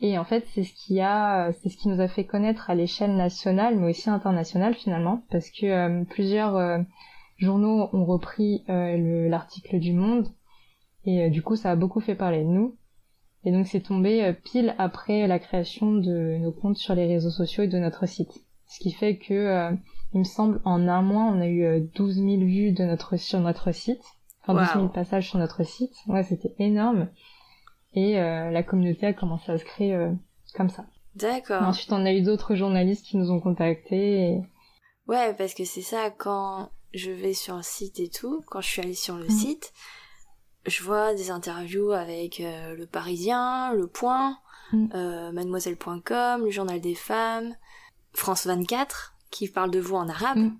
et en fait c'est ce qui a, c'est ce qui nous a fait connaître à l'échelle nationale mais aussi internationale finalement parce que plusieurs journaux ont repris l'article du Monde et du coup ça a beaucoup fait parler de nous. Et donc c'est tombé pile après la création de nos comptes sur les réseaux sociaux et de notre site. Ce qui fait que il me semble, en un mois, on a eu 12 euh, 000 vues de notre, sur notre site. Enfin, 12 000 passages sur notre site. Ouais, c'était énorme. Et euh, la communauté a commencé à se créer euh, comme ça. D'accord. Ensuite, on a eu d'autres journalistes qui nous ont contactés. Ouais, parce que c'est ça, quand je vais sur un site et tout, quand je suis allée sur le mhm. site, je vois des interviews avec Le Parisien, Le Point, mhm. Mademoiselle.com, le Journal des Femmes, France 24, qui parle de vous en arabe. Mm.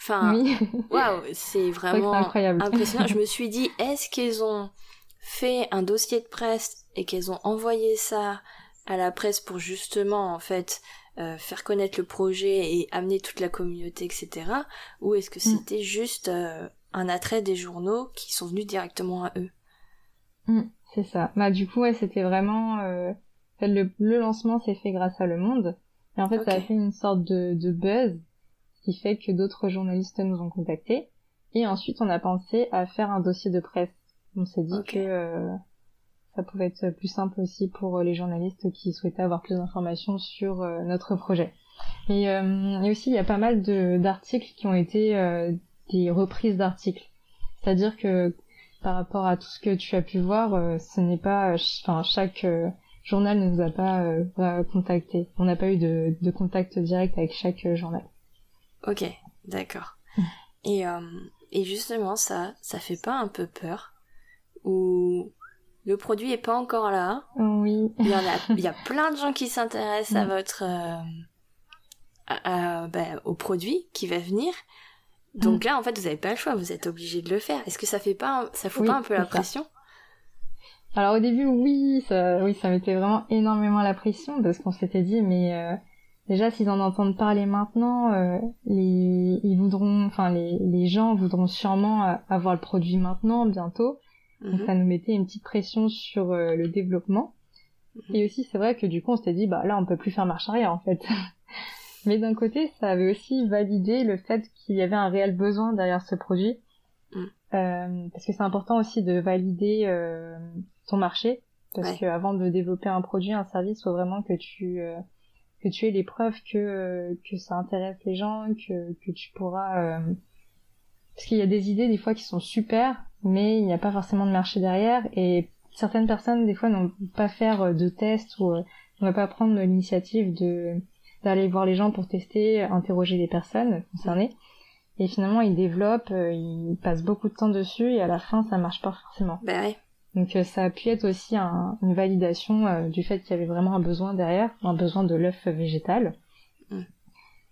Enfin, waouh, c'est vraiment impressionnant. Je me suis dit, est-ce qu'ils ont fait un dossier de presse et qu'ils ont envoyé ça à la presse pour justement, en fait, euh, faire connaître le projet et amener toute la communauté, etc. Ou est-ce que mm. c'était juste euh, un attrait des journaux qui sont venus directement à eux? Mm, C'est ça. Bah du coup, ouais, c'était vraiment... Euh... Le, le lancement s'est fait grâce à Le Monde. Et en fait, ça a fait une sorte de, de buzz, qui fait que d'autres journalistes nous ont contactés. Et ensuite, on a pensé à faire un dossier de presse. On s'est dit que euh, ça pouvait être plus simple aussi pour euh, les journalistes qui souhaitaient avoir plus d'informations sur euh, notre projet. Et, et, aussi, il y a pas mal d'articles qui ont été des reprises d'articles. C'est-à-dire que par rapport à tout ce que tu as pu voir, ce n'est pas, enfin, chaque journal ne nous a pas euh, contacté. On n'a pas eu de, de, contact direct avec chaque journal. Ok, d'accord. et, euh, et justement, ça, ça fait pas un peu peur? Ou le produit est pas encore là? Oui. Il y, a, il y a plein de gens qui s'intéressent à votre... à, ben, au produit qui va venir. Donc mm. là, en fait, vous n'avez pas le choix, vous êtes obligé de le faire. Est-ce que ça fait pas, ça fout pas un peu la pression? Alors au début, oui, ça, oui, ça mettait vraiment énormément la pression parce qu'on s'était dit, mais euh, déjà s'ils en entendent parler maintenant, euh, les, ils voudront, enfin les, les gens voudront sûrement euh, avoir le produit maintenant, bientôt. Donc mhm. ça nous mettait une petite pression sur le développement. Mhm. Et aussi, c'est vrai que du coup, on s'était dit, bah là, on peut plus faire marche arrière en fait. mais d'un côté, ça avait aussi validé le fait qu'il y avait un réel besoin derrière ce produit. Mm. Euh, parce que c'est important aussi de valider euh, ton marché parce que avant de développer un produit, un service, faut vraiment que tu euh, que tu aies les preuves que que ça intéresse les gens, que que tu pourras euh, parce qu'il y a des idées des fois qui sont super, mais il n'y a pas forcément de marché derrière et certaines personnes des fois n'ont pas faire de tests ou ne va pas prendre l'initiative de d'aller voir les gens pour tester, interroger les personnes concernées. Et finalement, ils développent, ils passent beaucoup de temps dessus et à la fin, ça marche pas forcément. Ben oui. Donc ça a pu être aussi une validation du fait qu'il y avait vraiment un besoin derrière, un besoin de l'œuf végétal.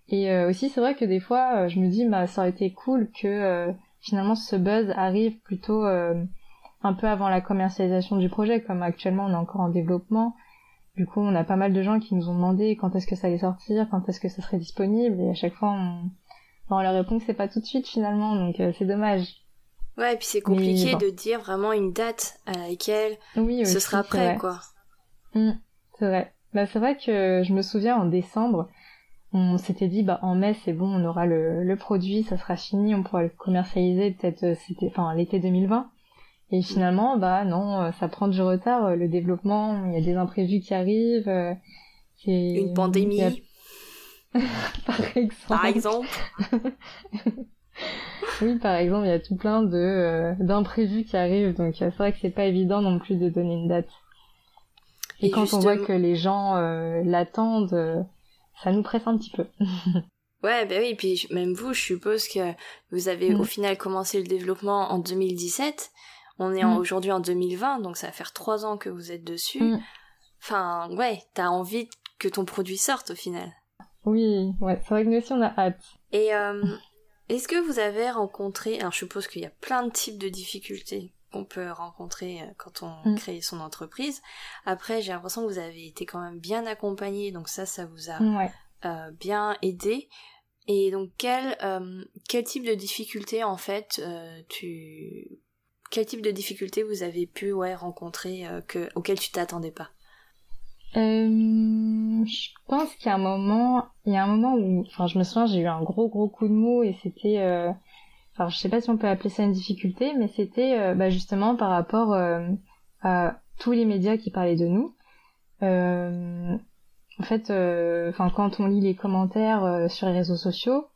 Et aussi c'est vrai que des fois je me dis bah ça aurait été cool que finalement ce buzz arrive plutôt un peu avant la commercialisation du projet, comme actuellement on est encore en développement. Du coup, on a pas mal de gens qui nous ont demandé quand est-ce que ça allait sortir, quand est-ce que ça serait disponible, et à chaque fois, on, leur répond que c'est pas tout de suite finalement, donc euh, c'est dommage. Ouais, et puis c'est compliqué de dire vraiment une date à laquelle oui, ce sera prêt, quoi. Mmh, c'est vrai. Bah, c'est vrai que je me souviens en décembre, on s'était dit bah en mai c'est bon, on aura le, le produit, ça sera fini, on pourra le commercialiser peut-être euh, c'était enfin l'été 2020. Et finalement, bah non, euh, ça prend du retard, euh, le développement, il y a des imprévus qui arrivent. Euh, Une pandémie. par exemple. Par exemple. oui, par exemple, il y a tout plein de d'imprévus qui arrivent, donc c'est vrai que c'est pas évident non plus de donner une date. Et, quand on voit que les gens l'attendent, ça nous presse un petit peu. Ouais, ben oui, puis même vous, je suppose que vous avez au mm. final commencé le développement en 2017 on est mm. aujourd'hui en 2020, donc ça va faire trois ans que vous êtes dessus. Mm. Enfin, ouais, t'as envie que ton produit sorte au final. Oui, ouais, c'est vrai que nous aussi on a hâte. Et euh, est-ce que vous avez rencontré, alors je suppose qu'il y a plein de types de difficultés qu'on peut rencontrer euh, quand on mm. crée son entreprise. Après, j'ai l'impression que vous avez été quand même bien accompagné, donc ça, ça vous a euh, bien aidé. Et donc, quel, quel type de difficultés, en fait, tu quel type de difficultés vous avez pu ouais, rencontrer euh, que, auxquelles tu t'attendais pas? Euh, Je pense qu'il y a un moment, il y a un moment où, enfin, je me souviens, j'ai eu un gros gros coup de mou et c'était, euh, enfin, je sais pas si on peut appeler ça une difficulté, mais c'était euh, bah, justement par rapport euh, à tous les médias qui parlaient de nous. en fait, enfin, quand on lit les commentaires sur les réseaux sociaux,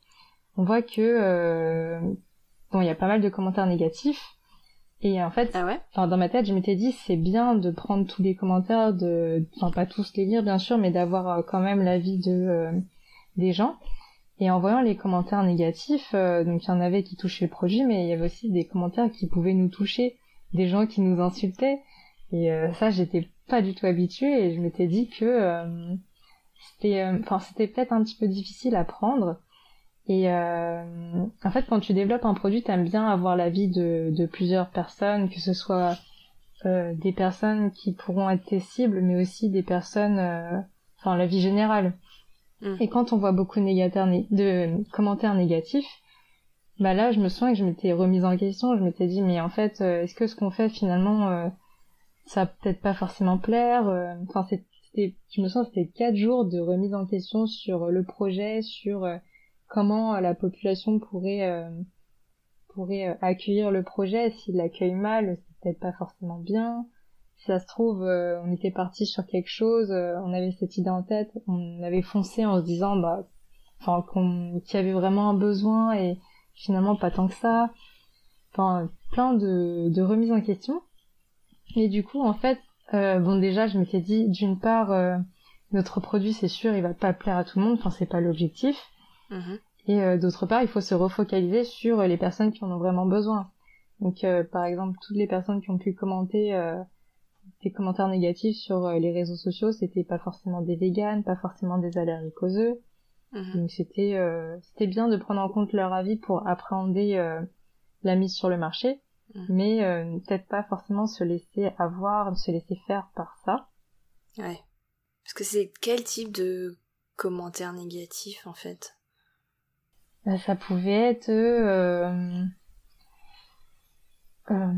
on voit que bon, il y a pas mal de commentaires négatifs et en fait, ah dans ma tête, je m'étais dit c'est bien de prendre tous les commentaires, de, enfin pas tous les lire bien sûr, mais d'avoir euh, quand même l'avis de euh, des gens. Et en voyant les commentaires négatifs, euh, donc il y en avait qui touchaient le produit, mais il y avait aussi des commentaires qui pouvaient nous toucher, des gens qui nous insultaient. Et ça, j'étais pas du tout habituée et je m'étais dit que c'était, enfin c'était peut-être un petit peu difficile à prendre. Et euh, en fait, quand tu développes un produit, t'aimes bien avoir l'avis de, de plusieurs personnes, que ce soit euh, des personnes qui pourront être tes cibles, mais aussi des personnes, euh, enfin la vie générale. Mm. Et quand on voit beaucoup de, de commentaires négatifs, bah là, je me souviens que je m'étais remise en question. Je m'étais dit, mais en fait, euh, est-ce que ce qu'on fait finalement, euh, ça va peut-être pas forcément plaire. Enfin, c'était, je me sens, c'était quatre jours de remise en question sur le projet, sur comment euh, la population pourrait euh, pourrait euh, accueillir le projet. S'il l'accueille mal c'est peut-être pas forcément bien. Si ça se trouve on était parti sur quelque chose on avait cette idée en tête on avait foncé en se disant bah enfin qu'il y avait vraiment un besoin et finalement pas tant que ça. Enfin plein de, de remises en question. Et du coup en fait bon déjà je m'étais dit d'une part notre produit c'est sûr il va pas plaire à tout le monde. Enfin c'est pas l'objectif Mhm. Et euh, d'autre part, il faut se refocaliser sur les personnes qui en ont vraiment besoin. Donc, euh, par exemple, toutes les personnes qui ont pu commenter euh, des commentaires négatifs sur les réseaux sociaux, c'était pas forcément des véganes, pas forcément des allergiques aux œufs. Mhm. Donc, c'était c'était bien de prendre en compte leur avis pour appréhender la mise sur le marché, mhm. mais peut-être pas forcément se laisser avoir, se laisser faire par ça. Ouais. Parce que c'est quel type de commentaires négatifs en fait? Bah, ça pouvait être euh, euh,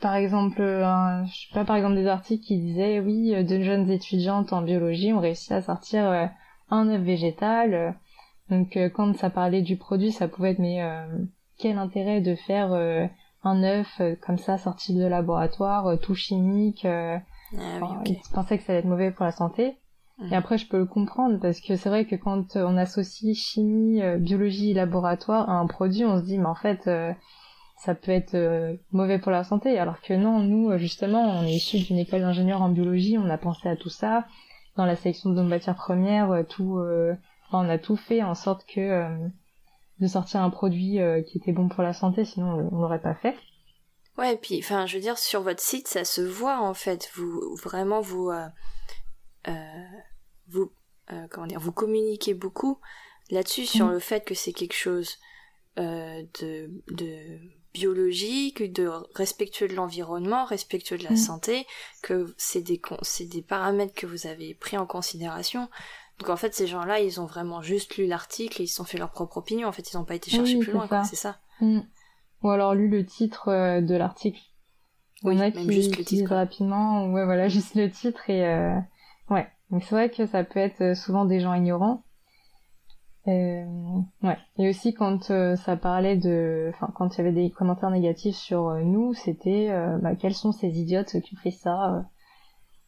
par exemple je sais pas par exemple des articles qui disaient oui deux jeunes étudiantes en biologie ont réussi à sortir euh, un œuf végétal donc euh, quand ça parlait du produit ça pouvait être mais quel intérêt de faire un œuf comme ça sorti de laboratoire tout chimique ah, oui, ils pensaient que ça allait être mauvais pour la santé et après, je peux le comprendre parce que c'est vrai que quand on associe chimie, euh, biologie, laboratoire à un produit, on se dit, mais en fait, euh, ça peut être euh, mauvais pour la santé. Alors que non, nous, justement, on est issus d'une école d'ingénieur en biologie, on a pensé à tout ça. Dans la sélection de nos matières premières, tout, on a tout fait en sorte que de sortir un produit qui était bon pour la santé, sinon on l'aurait pas fait. Ouais, et puis, enfin, je veux dire, sur votre site, ça se voit en fait. Vous vraiment vous euh, vous comment dire, vous communiquez beaucoup là-dessus sur mm. le fait que c'est quelque chose de de biologique, de respectueux de l'environnement, respectueux de la mm. santé, que c'est des c'est des paramètres que vous avez pris en considération. Donc en fait, ces gens-là, ils ont vraiment juste lu l'article et ils se sont fait leur propre opinion. En fait, ils n'ont pas été chercher plus loin, c'est ça. Mm. Ou alors lu le titre euh, de l'article. Oui, même qui, juste le titre. rapidement, ouais, voilà, juste le titre et euh... Donc c'est vrai que ça peut être euh, souvent des gens ignorants. Euh, ouais. Et aussi quand euh, ça parlait de, enfin quand il y avait des commentaires négatifs sur nous, c'était bah, quels sont ces idiotes qui fait ça,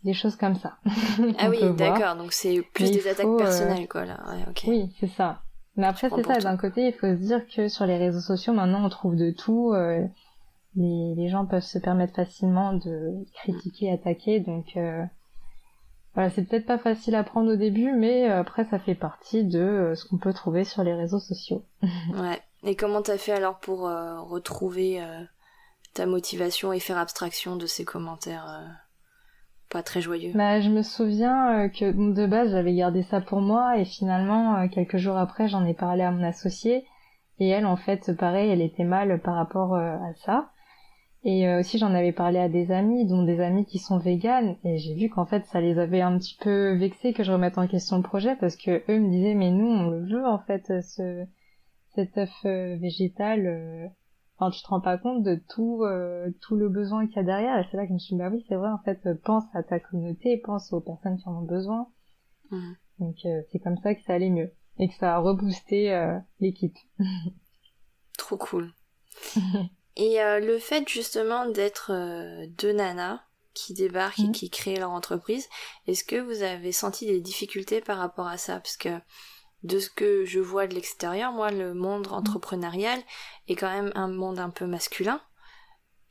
des choses comme ça. ah oui, d'accord. Donc c'est plus des attaques personnelles quoi là. Ouais. Oui, c'est ça. Mais après, c'est ça, d'un côté, il faut se dire que sur les réseaux sociaux, maintenant, on trouve de tout. Euh, les, les, gens peuvent se permettre facilement de critiquer, attaquer. Donc, euh, voilà, c'est peut-être pas facile à prendre au début, mais euh, après, ça fait partie de euh, ce qu'on peut trouver sur les réseaux sociaux. ouais. Et comment t'as fait alors pour retrouver ta motivation et faire abstraction de ces commentaires pas très joyeux? Bah, je me souviens euh, que de base j'avais gardé ça pour moi et finalement euh, quelques jours après j'en ai parlé à mon associée et elle en fait pareil elle était mal par rapport euh, à ça et aussi j'en avais parlé à des amis dont des amis qui sont véganes et j'ai vu qu'en fait ça les avait un petit peu vexés que je remette en question le projet parce que eux me disaient mais nous on le veut en fait ce cet œuf végétal Enfin, tu te rends pas compte de tout euh, tout le besoin qu'il y a derrière. Et c'est là que je me suis dit bah oui c'est vrai en fait euh, pense à ta communauté pense aux personnes qui en ont besoin. Mmh. donc euh, c'est comme ça que ça allait mieux. Et que ça a reboosté l'équipe. Trop cool et le fait justement d'être deux nanas qui débarquent et mmh. qui créent leur entreprise est-ce que vous avez senti des difficultés par rapport à ça? Parce que de ce que je vois de l'extérieur, moi, le monde mm. entrepreneurial est quand même un monde un peu masculin.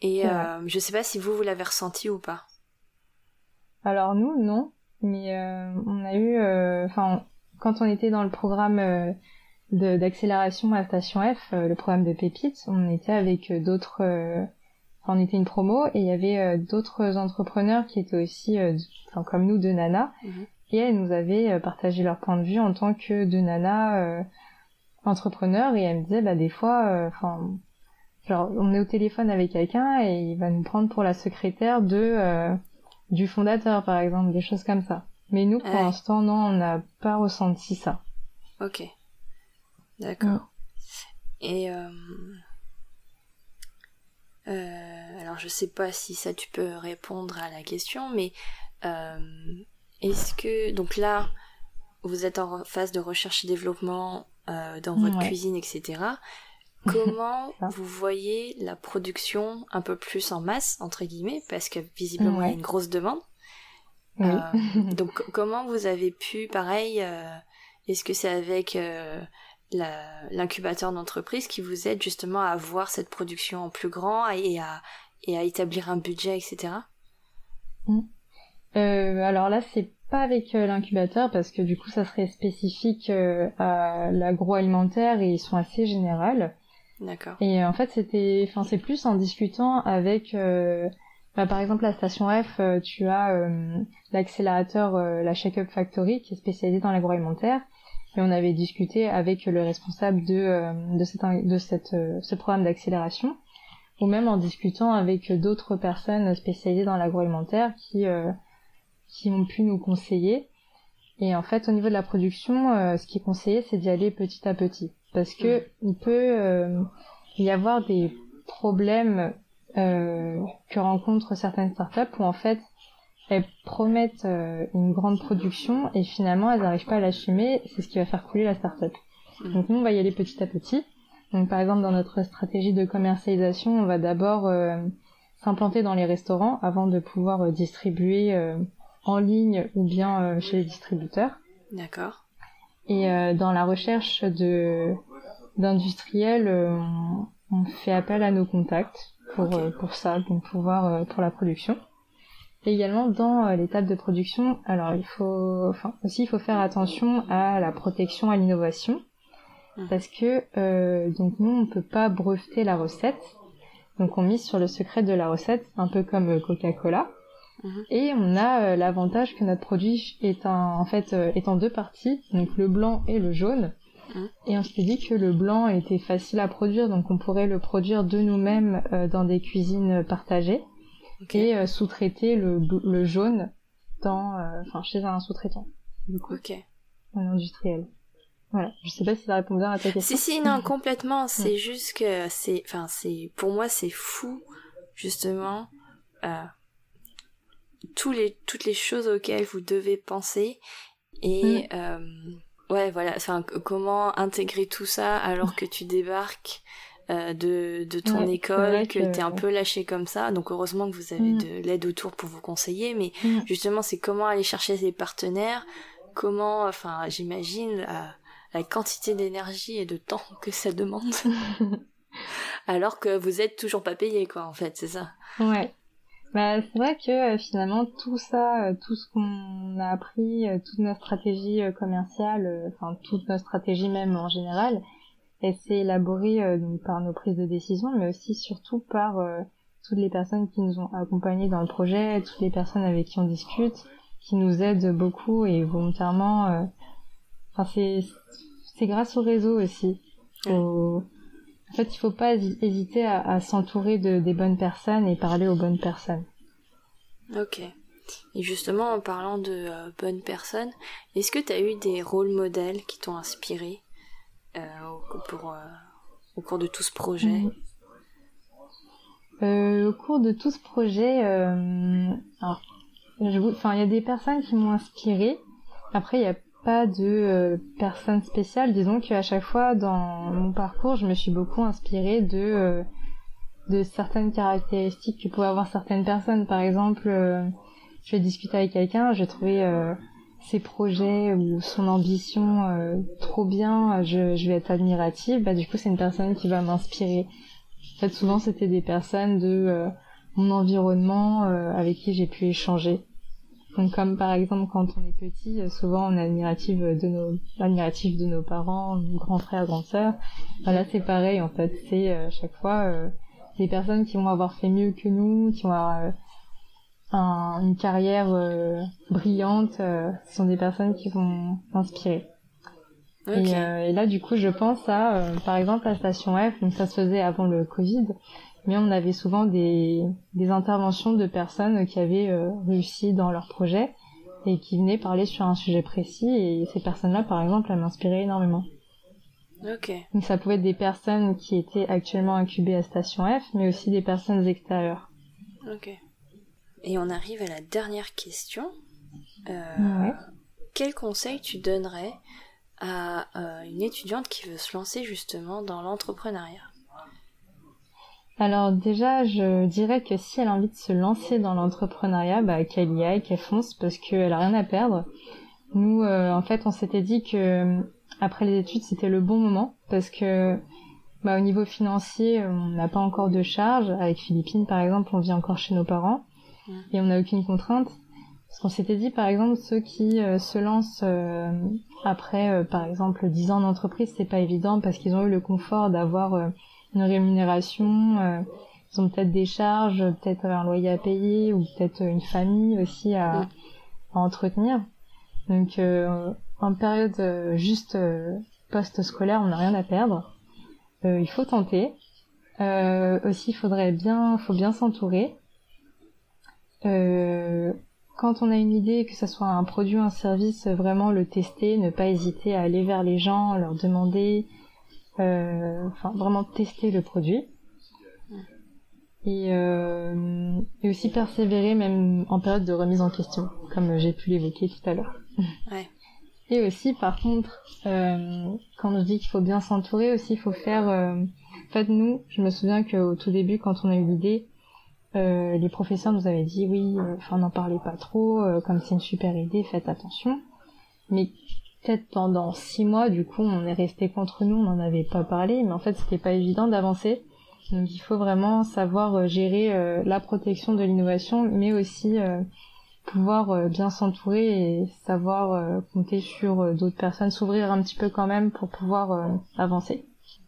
Et euh, je sais pas si vous, vous l'avez ressenti ou pas. Alors nous, non. Mais euh, on a eu... Euh, enfin, quand on était dans le programme euh, d'accélération à Station F, le programme de Pépites, on était avec d'autres... Enfin, on était une promo et il y avait d'autres entrepreneurs qui étaient aussi, enfin, comme nous, de Nana, mm-hmm et elles nous avaient euh, partagé leur point de vue en tant que deux nanas euh, entrepreneurs. Et elles me disaient bah des fois euh, enfin genre on est au téléphone avec quelqu'un et il va nous prendre pour la secrétaire de du fondateur par exemple des choses comme ça. Mais nous pour l'instant non on n'a pas ressenti ça. Ok d'accord mm. et euh... alors je sais pas si ça tu peux répondre à la question mais est-ce que donc là vous êtes en phase de recherche et développement euh, dans votre cuisine, etc. Comment vous voyez la production un peu plus en masse entre guillemets parce que visiblement il y a une grosse demande. Euh, donc comment vous avez pu pareil euh, Est-ce que c'est avec euh, l'incubateur d'entreprise qui vous aide justement à avoir cette production en plus grand et à, et à établir un budget, etc. Euh, alors là, c'est pas avec euh, l'incubateur parce que du coup, ça serait spécifique euh, à l'agroalimentaire et ils sont assez générales. D'accord. Et en fait, c'était, enfin, c'est plus en discutant avec, bah, par exemple, la station F, tu as l'accélérateur, la Shake Up Factory, qui est spécialisé dans l'agroalimentaire. Et on avait discuté avec le responsable de de cette de cette ce programme d'accélération ou même en discutant avec d'autres personnes spécialisées dans l'agroalimentaire qui qui ont pu nous conseiller. Et en fait, au niveau de la production, euh, ce qui est conseillé, c'est d'y aller petit à petit, parce que il peut euh, y avoir des problèmes euh, que rencontrent certaines startups où en fait elles promettent une grande production et finalement elles n'arrivent pas à l'assumer. C'est ce qui va faire couler la startup. Mm. Donc nous, on va y aller petit à petit. Donc par exemple, dans notre stratégie de commercialisation, on va d'abord s'implanter dans les restaurants avant de pouvoir distribuer en ligne ou bien euh, chez les distributeurs. D'accord. Et euh, dans la recherche de d'industriels, euh, on, fait appel à nos contacts pour pour ça, donc pouvoir pour la production. Et également dans l'étape de production, alors il faut, enfin aussi il faut faire attention à la protection à l'innovation, hum. parce que donc nous on peut pas breveter la recette, Donc on mise sur le secret de la recette, un peu comme Coca-Cola. Mhm. Et on a l'avantage que notre produit est en, en fait est en deux parties, donc le blanc et le jaune. Mhm. Et on s'est dit que le blanc était facile à produire, donc on pourrait le produire de nous-mêmes dans des cuisines partagées et sous-traiter le, le jaune dans, enfin chez un sous-traitant. Ok. Un industriel. Voilà. Je sais pas si ça répond bien à ta question. Si, si, non, complètement. C'est juste que c'est, enfin, c'est, pour moi, c'est fou, justement, euh, tous les, toutes les choses auxquelles vous devez penser et, mm. euh, ouais, voilà, enfin, comment intégrer tout ça alors que tu débarques euh, de, de ton école, que, tu t'es un peu lâché comme ça. Donc heureusement que vous avez mm. de l'aide autour pour vous conseiller, mais mm. justement c'est comment aller chercher ses partenaires, comment, enfin j'imagine la quantité d'énergie et de temps que ça demande. Alors que vous êtes toujours pas payé, quoi, en fait, c'est ça. Ouais. Bah, c'est vrai que euh, finalement tout ça, euh, tout ce qu'on a appris, euh, toute notre stratégie commerciale, enfin toute notre stratégie même en général, elle s'est élaborée par nos prises de décision, mais aussi surtout par toutes les personnes qui nous ont accompagnés dans le projet, toutes les personnes avec qui on discute, qui nous aident beaucoup et volontairement. Enfin, c'est c'est grâce au réseau aussi. En fait, il faut pas hésiter à, s'entourer de, des bonnes personnes et parler aux bonnes personnes. Ok. Et justement, en parlant de euh, bonnes personnes, est-ce que tu as eu des rôles modèles qui t'ont inspiré? euh, au, pour, euh, au cours de tout ce projet mhm. Au cours de tout ce projet, enfin, il y a des personnes qui m'ont inspiré. Après, il y a pas de euh, personne spéciale. Disons qu'à chaque fois dans mon parcours, je me suis beaucoup inspirée de euh, de certaines caractéristiques que pouvaient avoir certaines personnes. Par exemple, euh, je vais discuter avec quelqu'un, je vais trouver ses projets ou son ambition trop bien, je, je vais être admirative. Bah du coup, c'est une personne qui va m'inspirer. En fait, souvent, c'était des personnes de mon environnement avec qui j'ai pu échanger. Donc comme par exemple quand on est petit, euh, souvent on est admiratif de nos admiratif de nos parents, nos grands frères, grandes sœurs. là c'est pareil en fait, c'est euh, à chaque fois euh, des personnes qui vont avoir fait mieux que nous, qui vont avoir un, une carrière brillante, ce sont des personnes qui vont m'inspirer. Et, et, là du coup je pense à par exemple la station F, donc ça se faisait avant le Covid mais on avait souvent des, des interventions de personnes qui avaient euh, réussi dans leur projet et qui venaient parler sur un sujet précis et ces personnes-là par exemple elles m'inspiraient énormément. Donc ça pouvait être des personnes qui étaient actuellement incubées à Station F mais aussi des personnes extérieures. Et on arrive à la dernière question. Euh, ouais. Quel conseil tu donnerais à euh, une étudiante qui veut se lancer justement dans l'entrepreneuriat? Alors déjà, je dirais que si elle a envie de se lancer dans l'entrepreneuriat, bah, qu'elle y aille, qu'elle fonce, parce qu'elle a rien à perdre. Nous, euh, en fait, on s'était dit que après les études, c'était le bon moment, parce que bah, au niveau financier, on n'a pas encore de charges. Avec Philippines, par exemple, on vit encore chez nos parents, et on n'a aucune contrainte. Parce qu'on s'était dit, par exemple, ceux qui euh, se lancent après, par exemple, 10 ans d'entreprise, c'est pas évident parce qu'ils ont eu le confort d'avoir une rémunération, euh, ils ont peut-être des charges, peut-être un loyer à payer ou peut-être une famille aussi à, entretenir. Donc euh, en période euh, juste post-scolaire, on n'a rien à perdre. il faut tenter. aussi, il faudrait bien, faut bien s'entourer. Quand on a une idée, que ce soit un produit ou un service, vraiment le tester, ne pas hésiter à aller vers les gens, leur demander euh, enfin vraiment tester le produit et, euh, et aussi persévérer même en période de remise en question, comme j'ai pu l'évoquer tout à l'heure. Ouais. Et aussi, par contre, euh, quand je dis qu'il faut bien s'entourer, aussi il faut faire. Euh, en fait, nous, je me souviens qu'au tout début, quand on a eu l'idée, euh, les professeurs nous avaient dit oui, euh, enfin n'en parlez pas trop, euh, comme c'est une super idée, faites attention. Mais peut-être pendant six mois, du coup, on est resté contre nous, on n'en avait pas parlé, mais en fait, c'était pas évident d'avancer. Donc, il faut vraiment savoir gérer la protection de l'innovation, mais aussi pouvoir bien s'entourer et savoir compter sur d'autres personnes, s'ouvrir un petit peu quand même pour pouvoir avancer.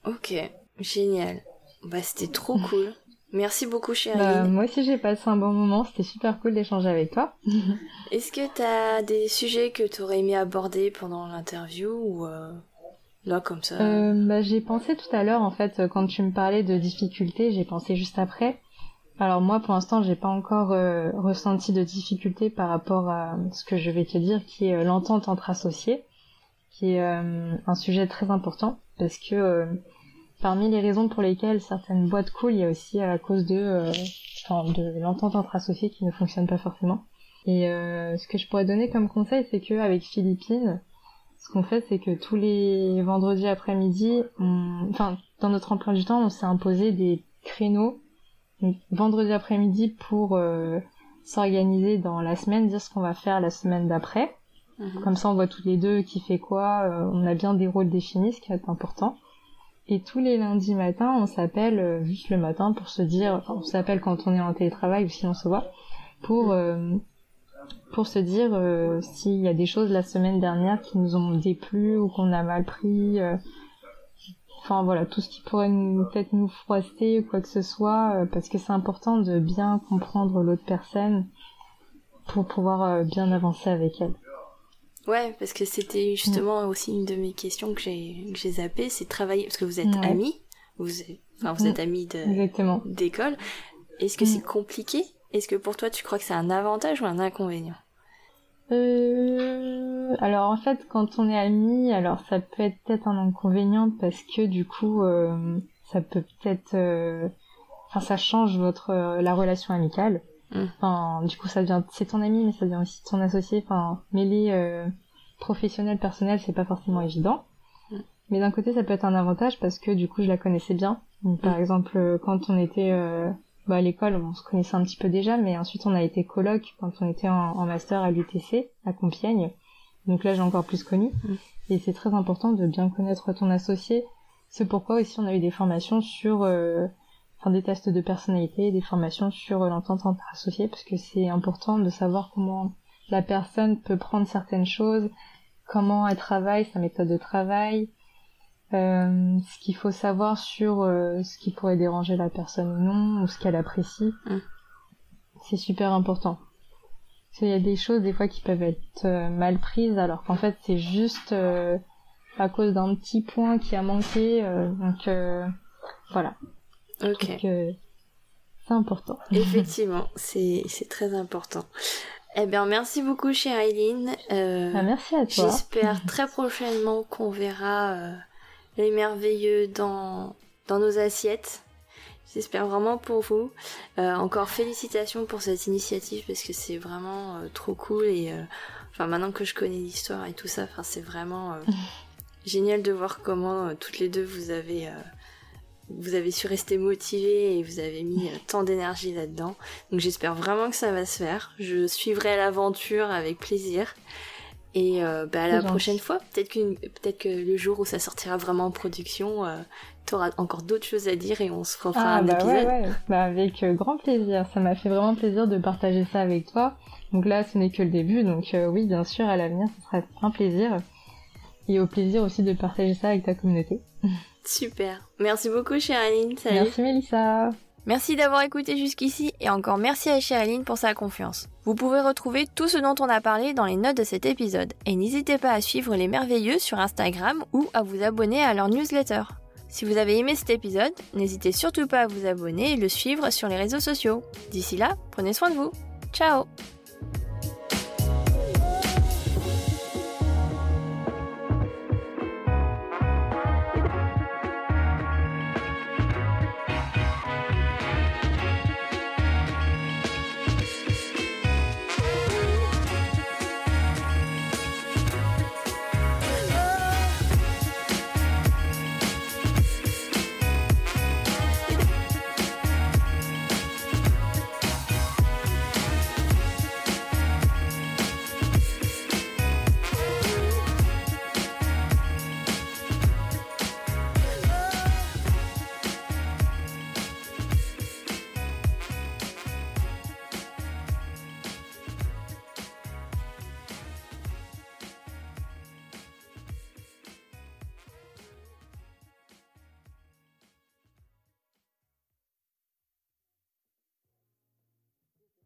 Ok, génial. Bah, c'était trop cool. Merci beaucoup, chérie. Bah, moi aussi, j'ai passé un bon moment. C'était super cool d'échanger avec toi. Est-ce que tu as des sujets que tu aurais aimé aborder pendant l'interview ou là comme ça? Bah, J'ai pensé tout à l'heure, en fait, quand tu me parlais de difficultés, j'ai pensé juste après. Alors moi, pour l'instant, j'ai pas encore euh, ressenti de difficulté par rapport à ce que je vais te dire, qui est euh, l'entente entre associés, qui est euh, un sujet très important parce que parmi les raisons pour lesquelles certaines boîtes coulent, il y a aussi à cause de, de l'entente associés qui ne fonctionne pas forcément. Et ce que je pourrais donner comme conseil, c'est que avec Philippines, ce qu'on fait, c'est que tous les vendredis après-midi, enfin dans notre emploi du temps, on s'est imposé des créneaux vendredi après-midi pour euh, s'organiser dans la semaine, dire ce qu'on va faire la semaine d'après. Mhm. Comme ça, on voit tous les deux qui fait quoi. Euh, on a bien des rôles définis, ce qui est important. Et tous les lundis matins, on s'appelle euh, juste le matin pour se dire, enfin, on s'appelle quand on est en télétravail ou si on se voit, pour mhm. pour se dire s'il y a des choses la semaine dernière qui nous ont déplu ou qu'on a mal pris enfin voilà, tout ce qui pourrait nous peut-être nous froisser ou quoi que ce soit, euh, parce que c'est important de bien comprendre l'autre personne pour pouvoir euh, bien avancer avec elle. Ouais, parce que c'était justement aussi une de mes questions que j'ai que j'ai zappé, c'est travailler parce que vous êtes amis, vous êtes, enfin, vous êtes amis de d'école. Est-ce que c'est compliqué? Est-ce que pour toi tu crois que c'est un avantage ou un inconvénient? Euh, alors en fait, quand on est amis, alors ça peut être peut-être un inconvénient parce que du coup, euh, ça peut peut-être, euh, enfin ça change votre la relation amicale. Mm. Enfin, du coup, ça devient, c'est ton ami, mais ça devient aussi ton associé. Enfin, mêler professionnel personnel, c'est pas forcément évident. Mm. Mais d'un côté, ça peut être un avantage parce que du coup, je la connaissais bien. par mm. exemple, quand on était bah, à l'école, on se connaissait un petit peu déjà, mais ensuite on a été coloc quand on était en, master à l'UTC, à Compiègne. Donc là, j'ai encore plus connu. Et c'est très important de bien connaître ton associé. C'est pourquoi aussi on a eu des formations sur, euh, enfin des tests de personnalité, des formations sur l'entente entre associés, parce que c'est important de savoir comment la personne peut prendre certaines choses, comment elle travaille, sa méthode de travail, euh, ce qu'il faut savoir sur euh, ce qui pourrait déranger la personne ou non, ou ce qu'elle apprécie. Mm. C'est super important. Parce qu'il y a des choses des fois qui peuvent être euh, mal prises alors qu'en fait c'est juste à cause d'un petit point qui a manqué. donc voilà. Ok. c'est important. Effectivement, c'est c'est très important. Eh bien, merci beaucoup, chère Eileen. Ah, merci à toi. J'espère très prochainement qu'on verra les merveilleux dans, dans nos assiettes. J'espère vraiment pour vous. Euh, encore félicitations pour cette initiative parce que c'est vraiment euh, trop cool et euh, enfin maintenant que je connais l'histoire et tout ça, enfin c'est vraiment génial de voir comment toutes les deux vous avez vous avez su rester motivées et vous avez mis tant d'énergie là-dedans. Donc j'espère vraiment que ça va se faire. Je suivrai l'aventure avec plaisir. Et euh, bah, à la prochaine fois, peut-être que, peut que le jour où ça sortira vraiment en production, euh, tu auras encore d'autres choses à dire et on se refera ah, un bah épisode. Ouais, Bah, avec euh, grand plaisir. Ça m'a fait vraiment plaisir de partager ça avec toi. Donc là, ce n'est que le début. Donc euh, oui, bien sûr, à l'avenir, ce sera un plaisir. Et au plaisir aussi de partager ça avec ta communauté. Super. Merci beaucoup, chère Aline. Salut. Merci, Mélissa. Merci d'avoir écouté jusqu'ici et encore merci à Cheryline pour sa confiance. Vous pouvez retrouver tout ce dont on a parlé dans les notes de cet épisode et n'hésitez pas à suivre les merveilleux sur Instagram ou à vous abonner à leur newsletter. Si vous avez aimé cet épisode, n'hésitez surtout pas à vous abonner et le suivre sur les réseaux sociaux. D'ici là, prenez soin de vous. Ciao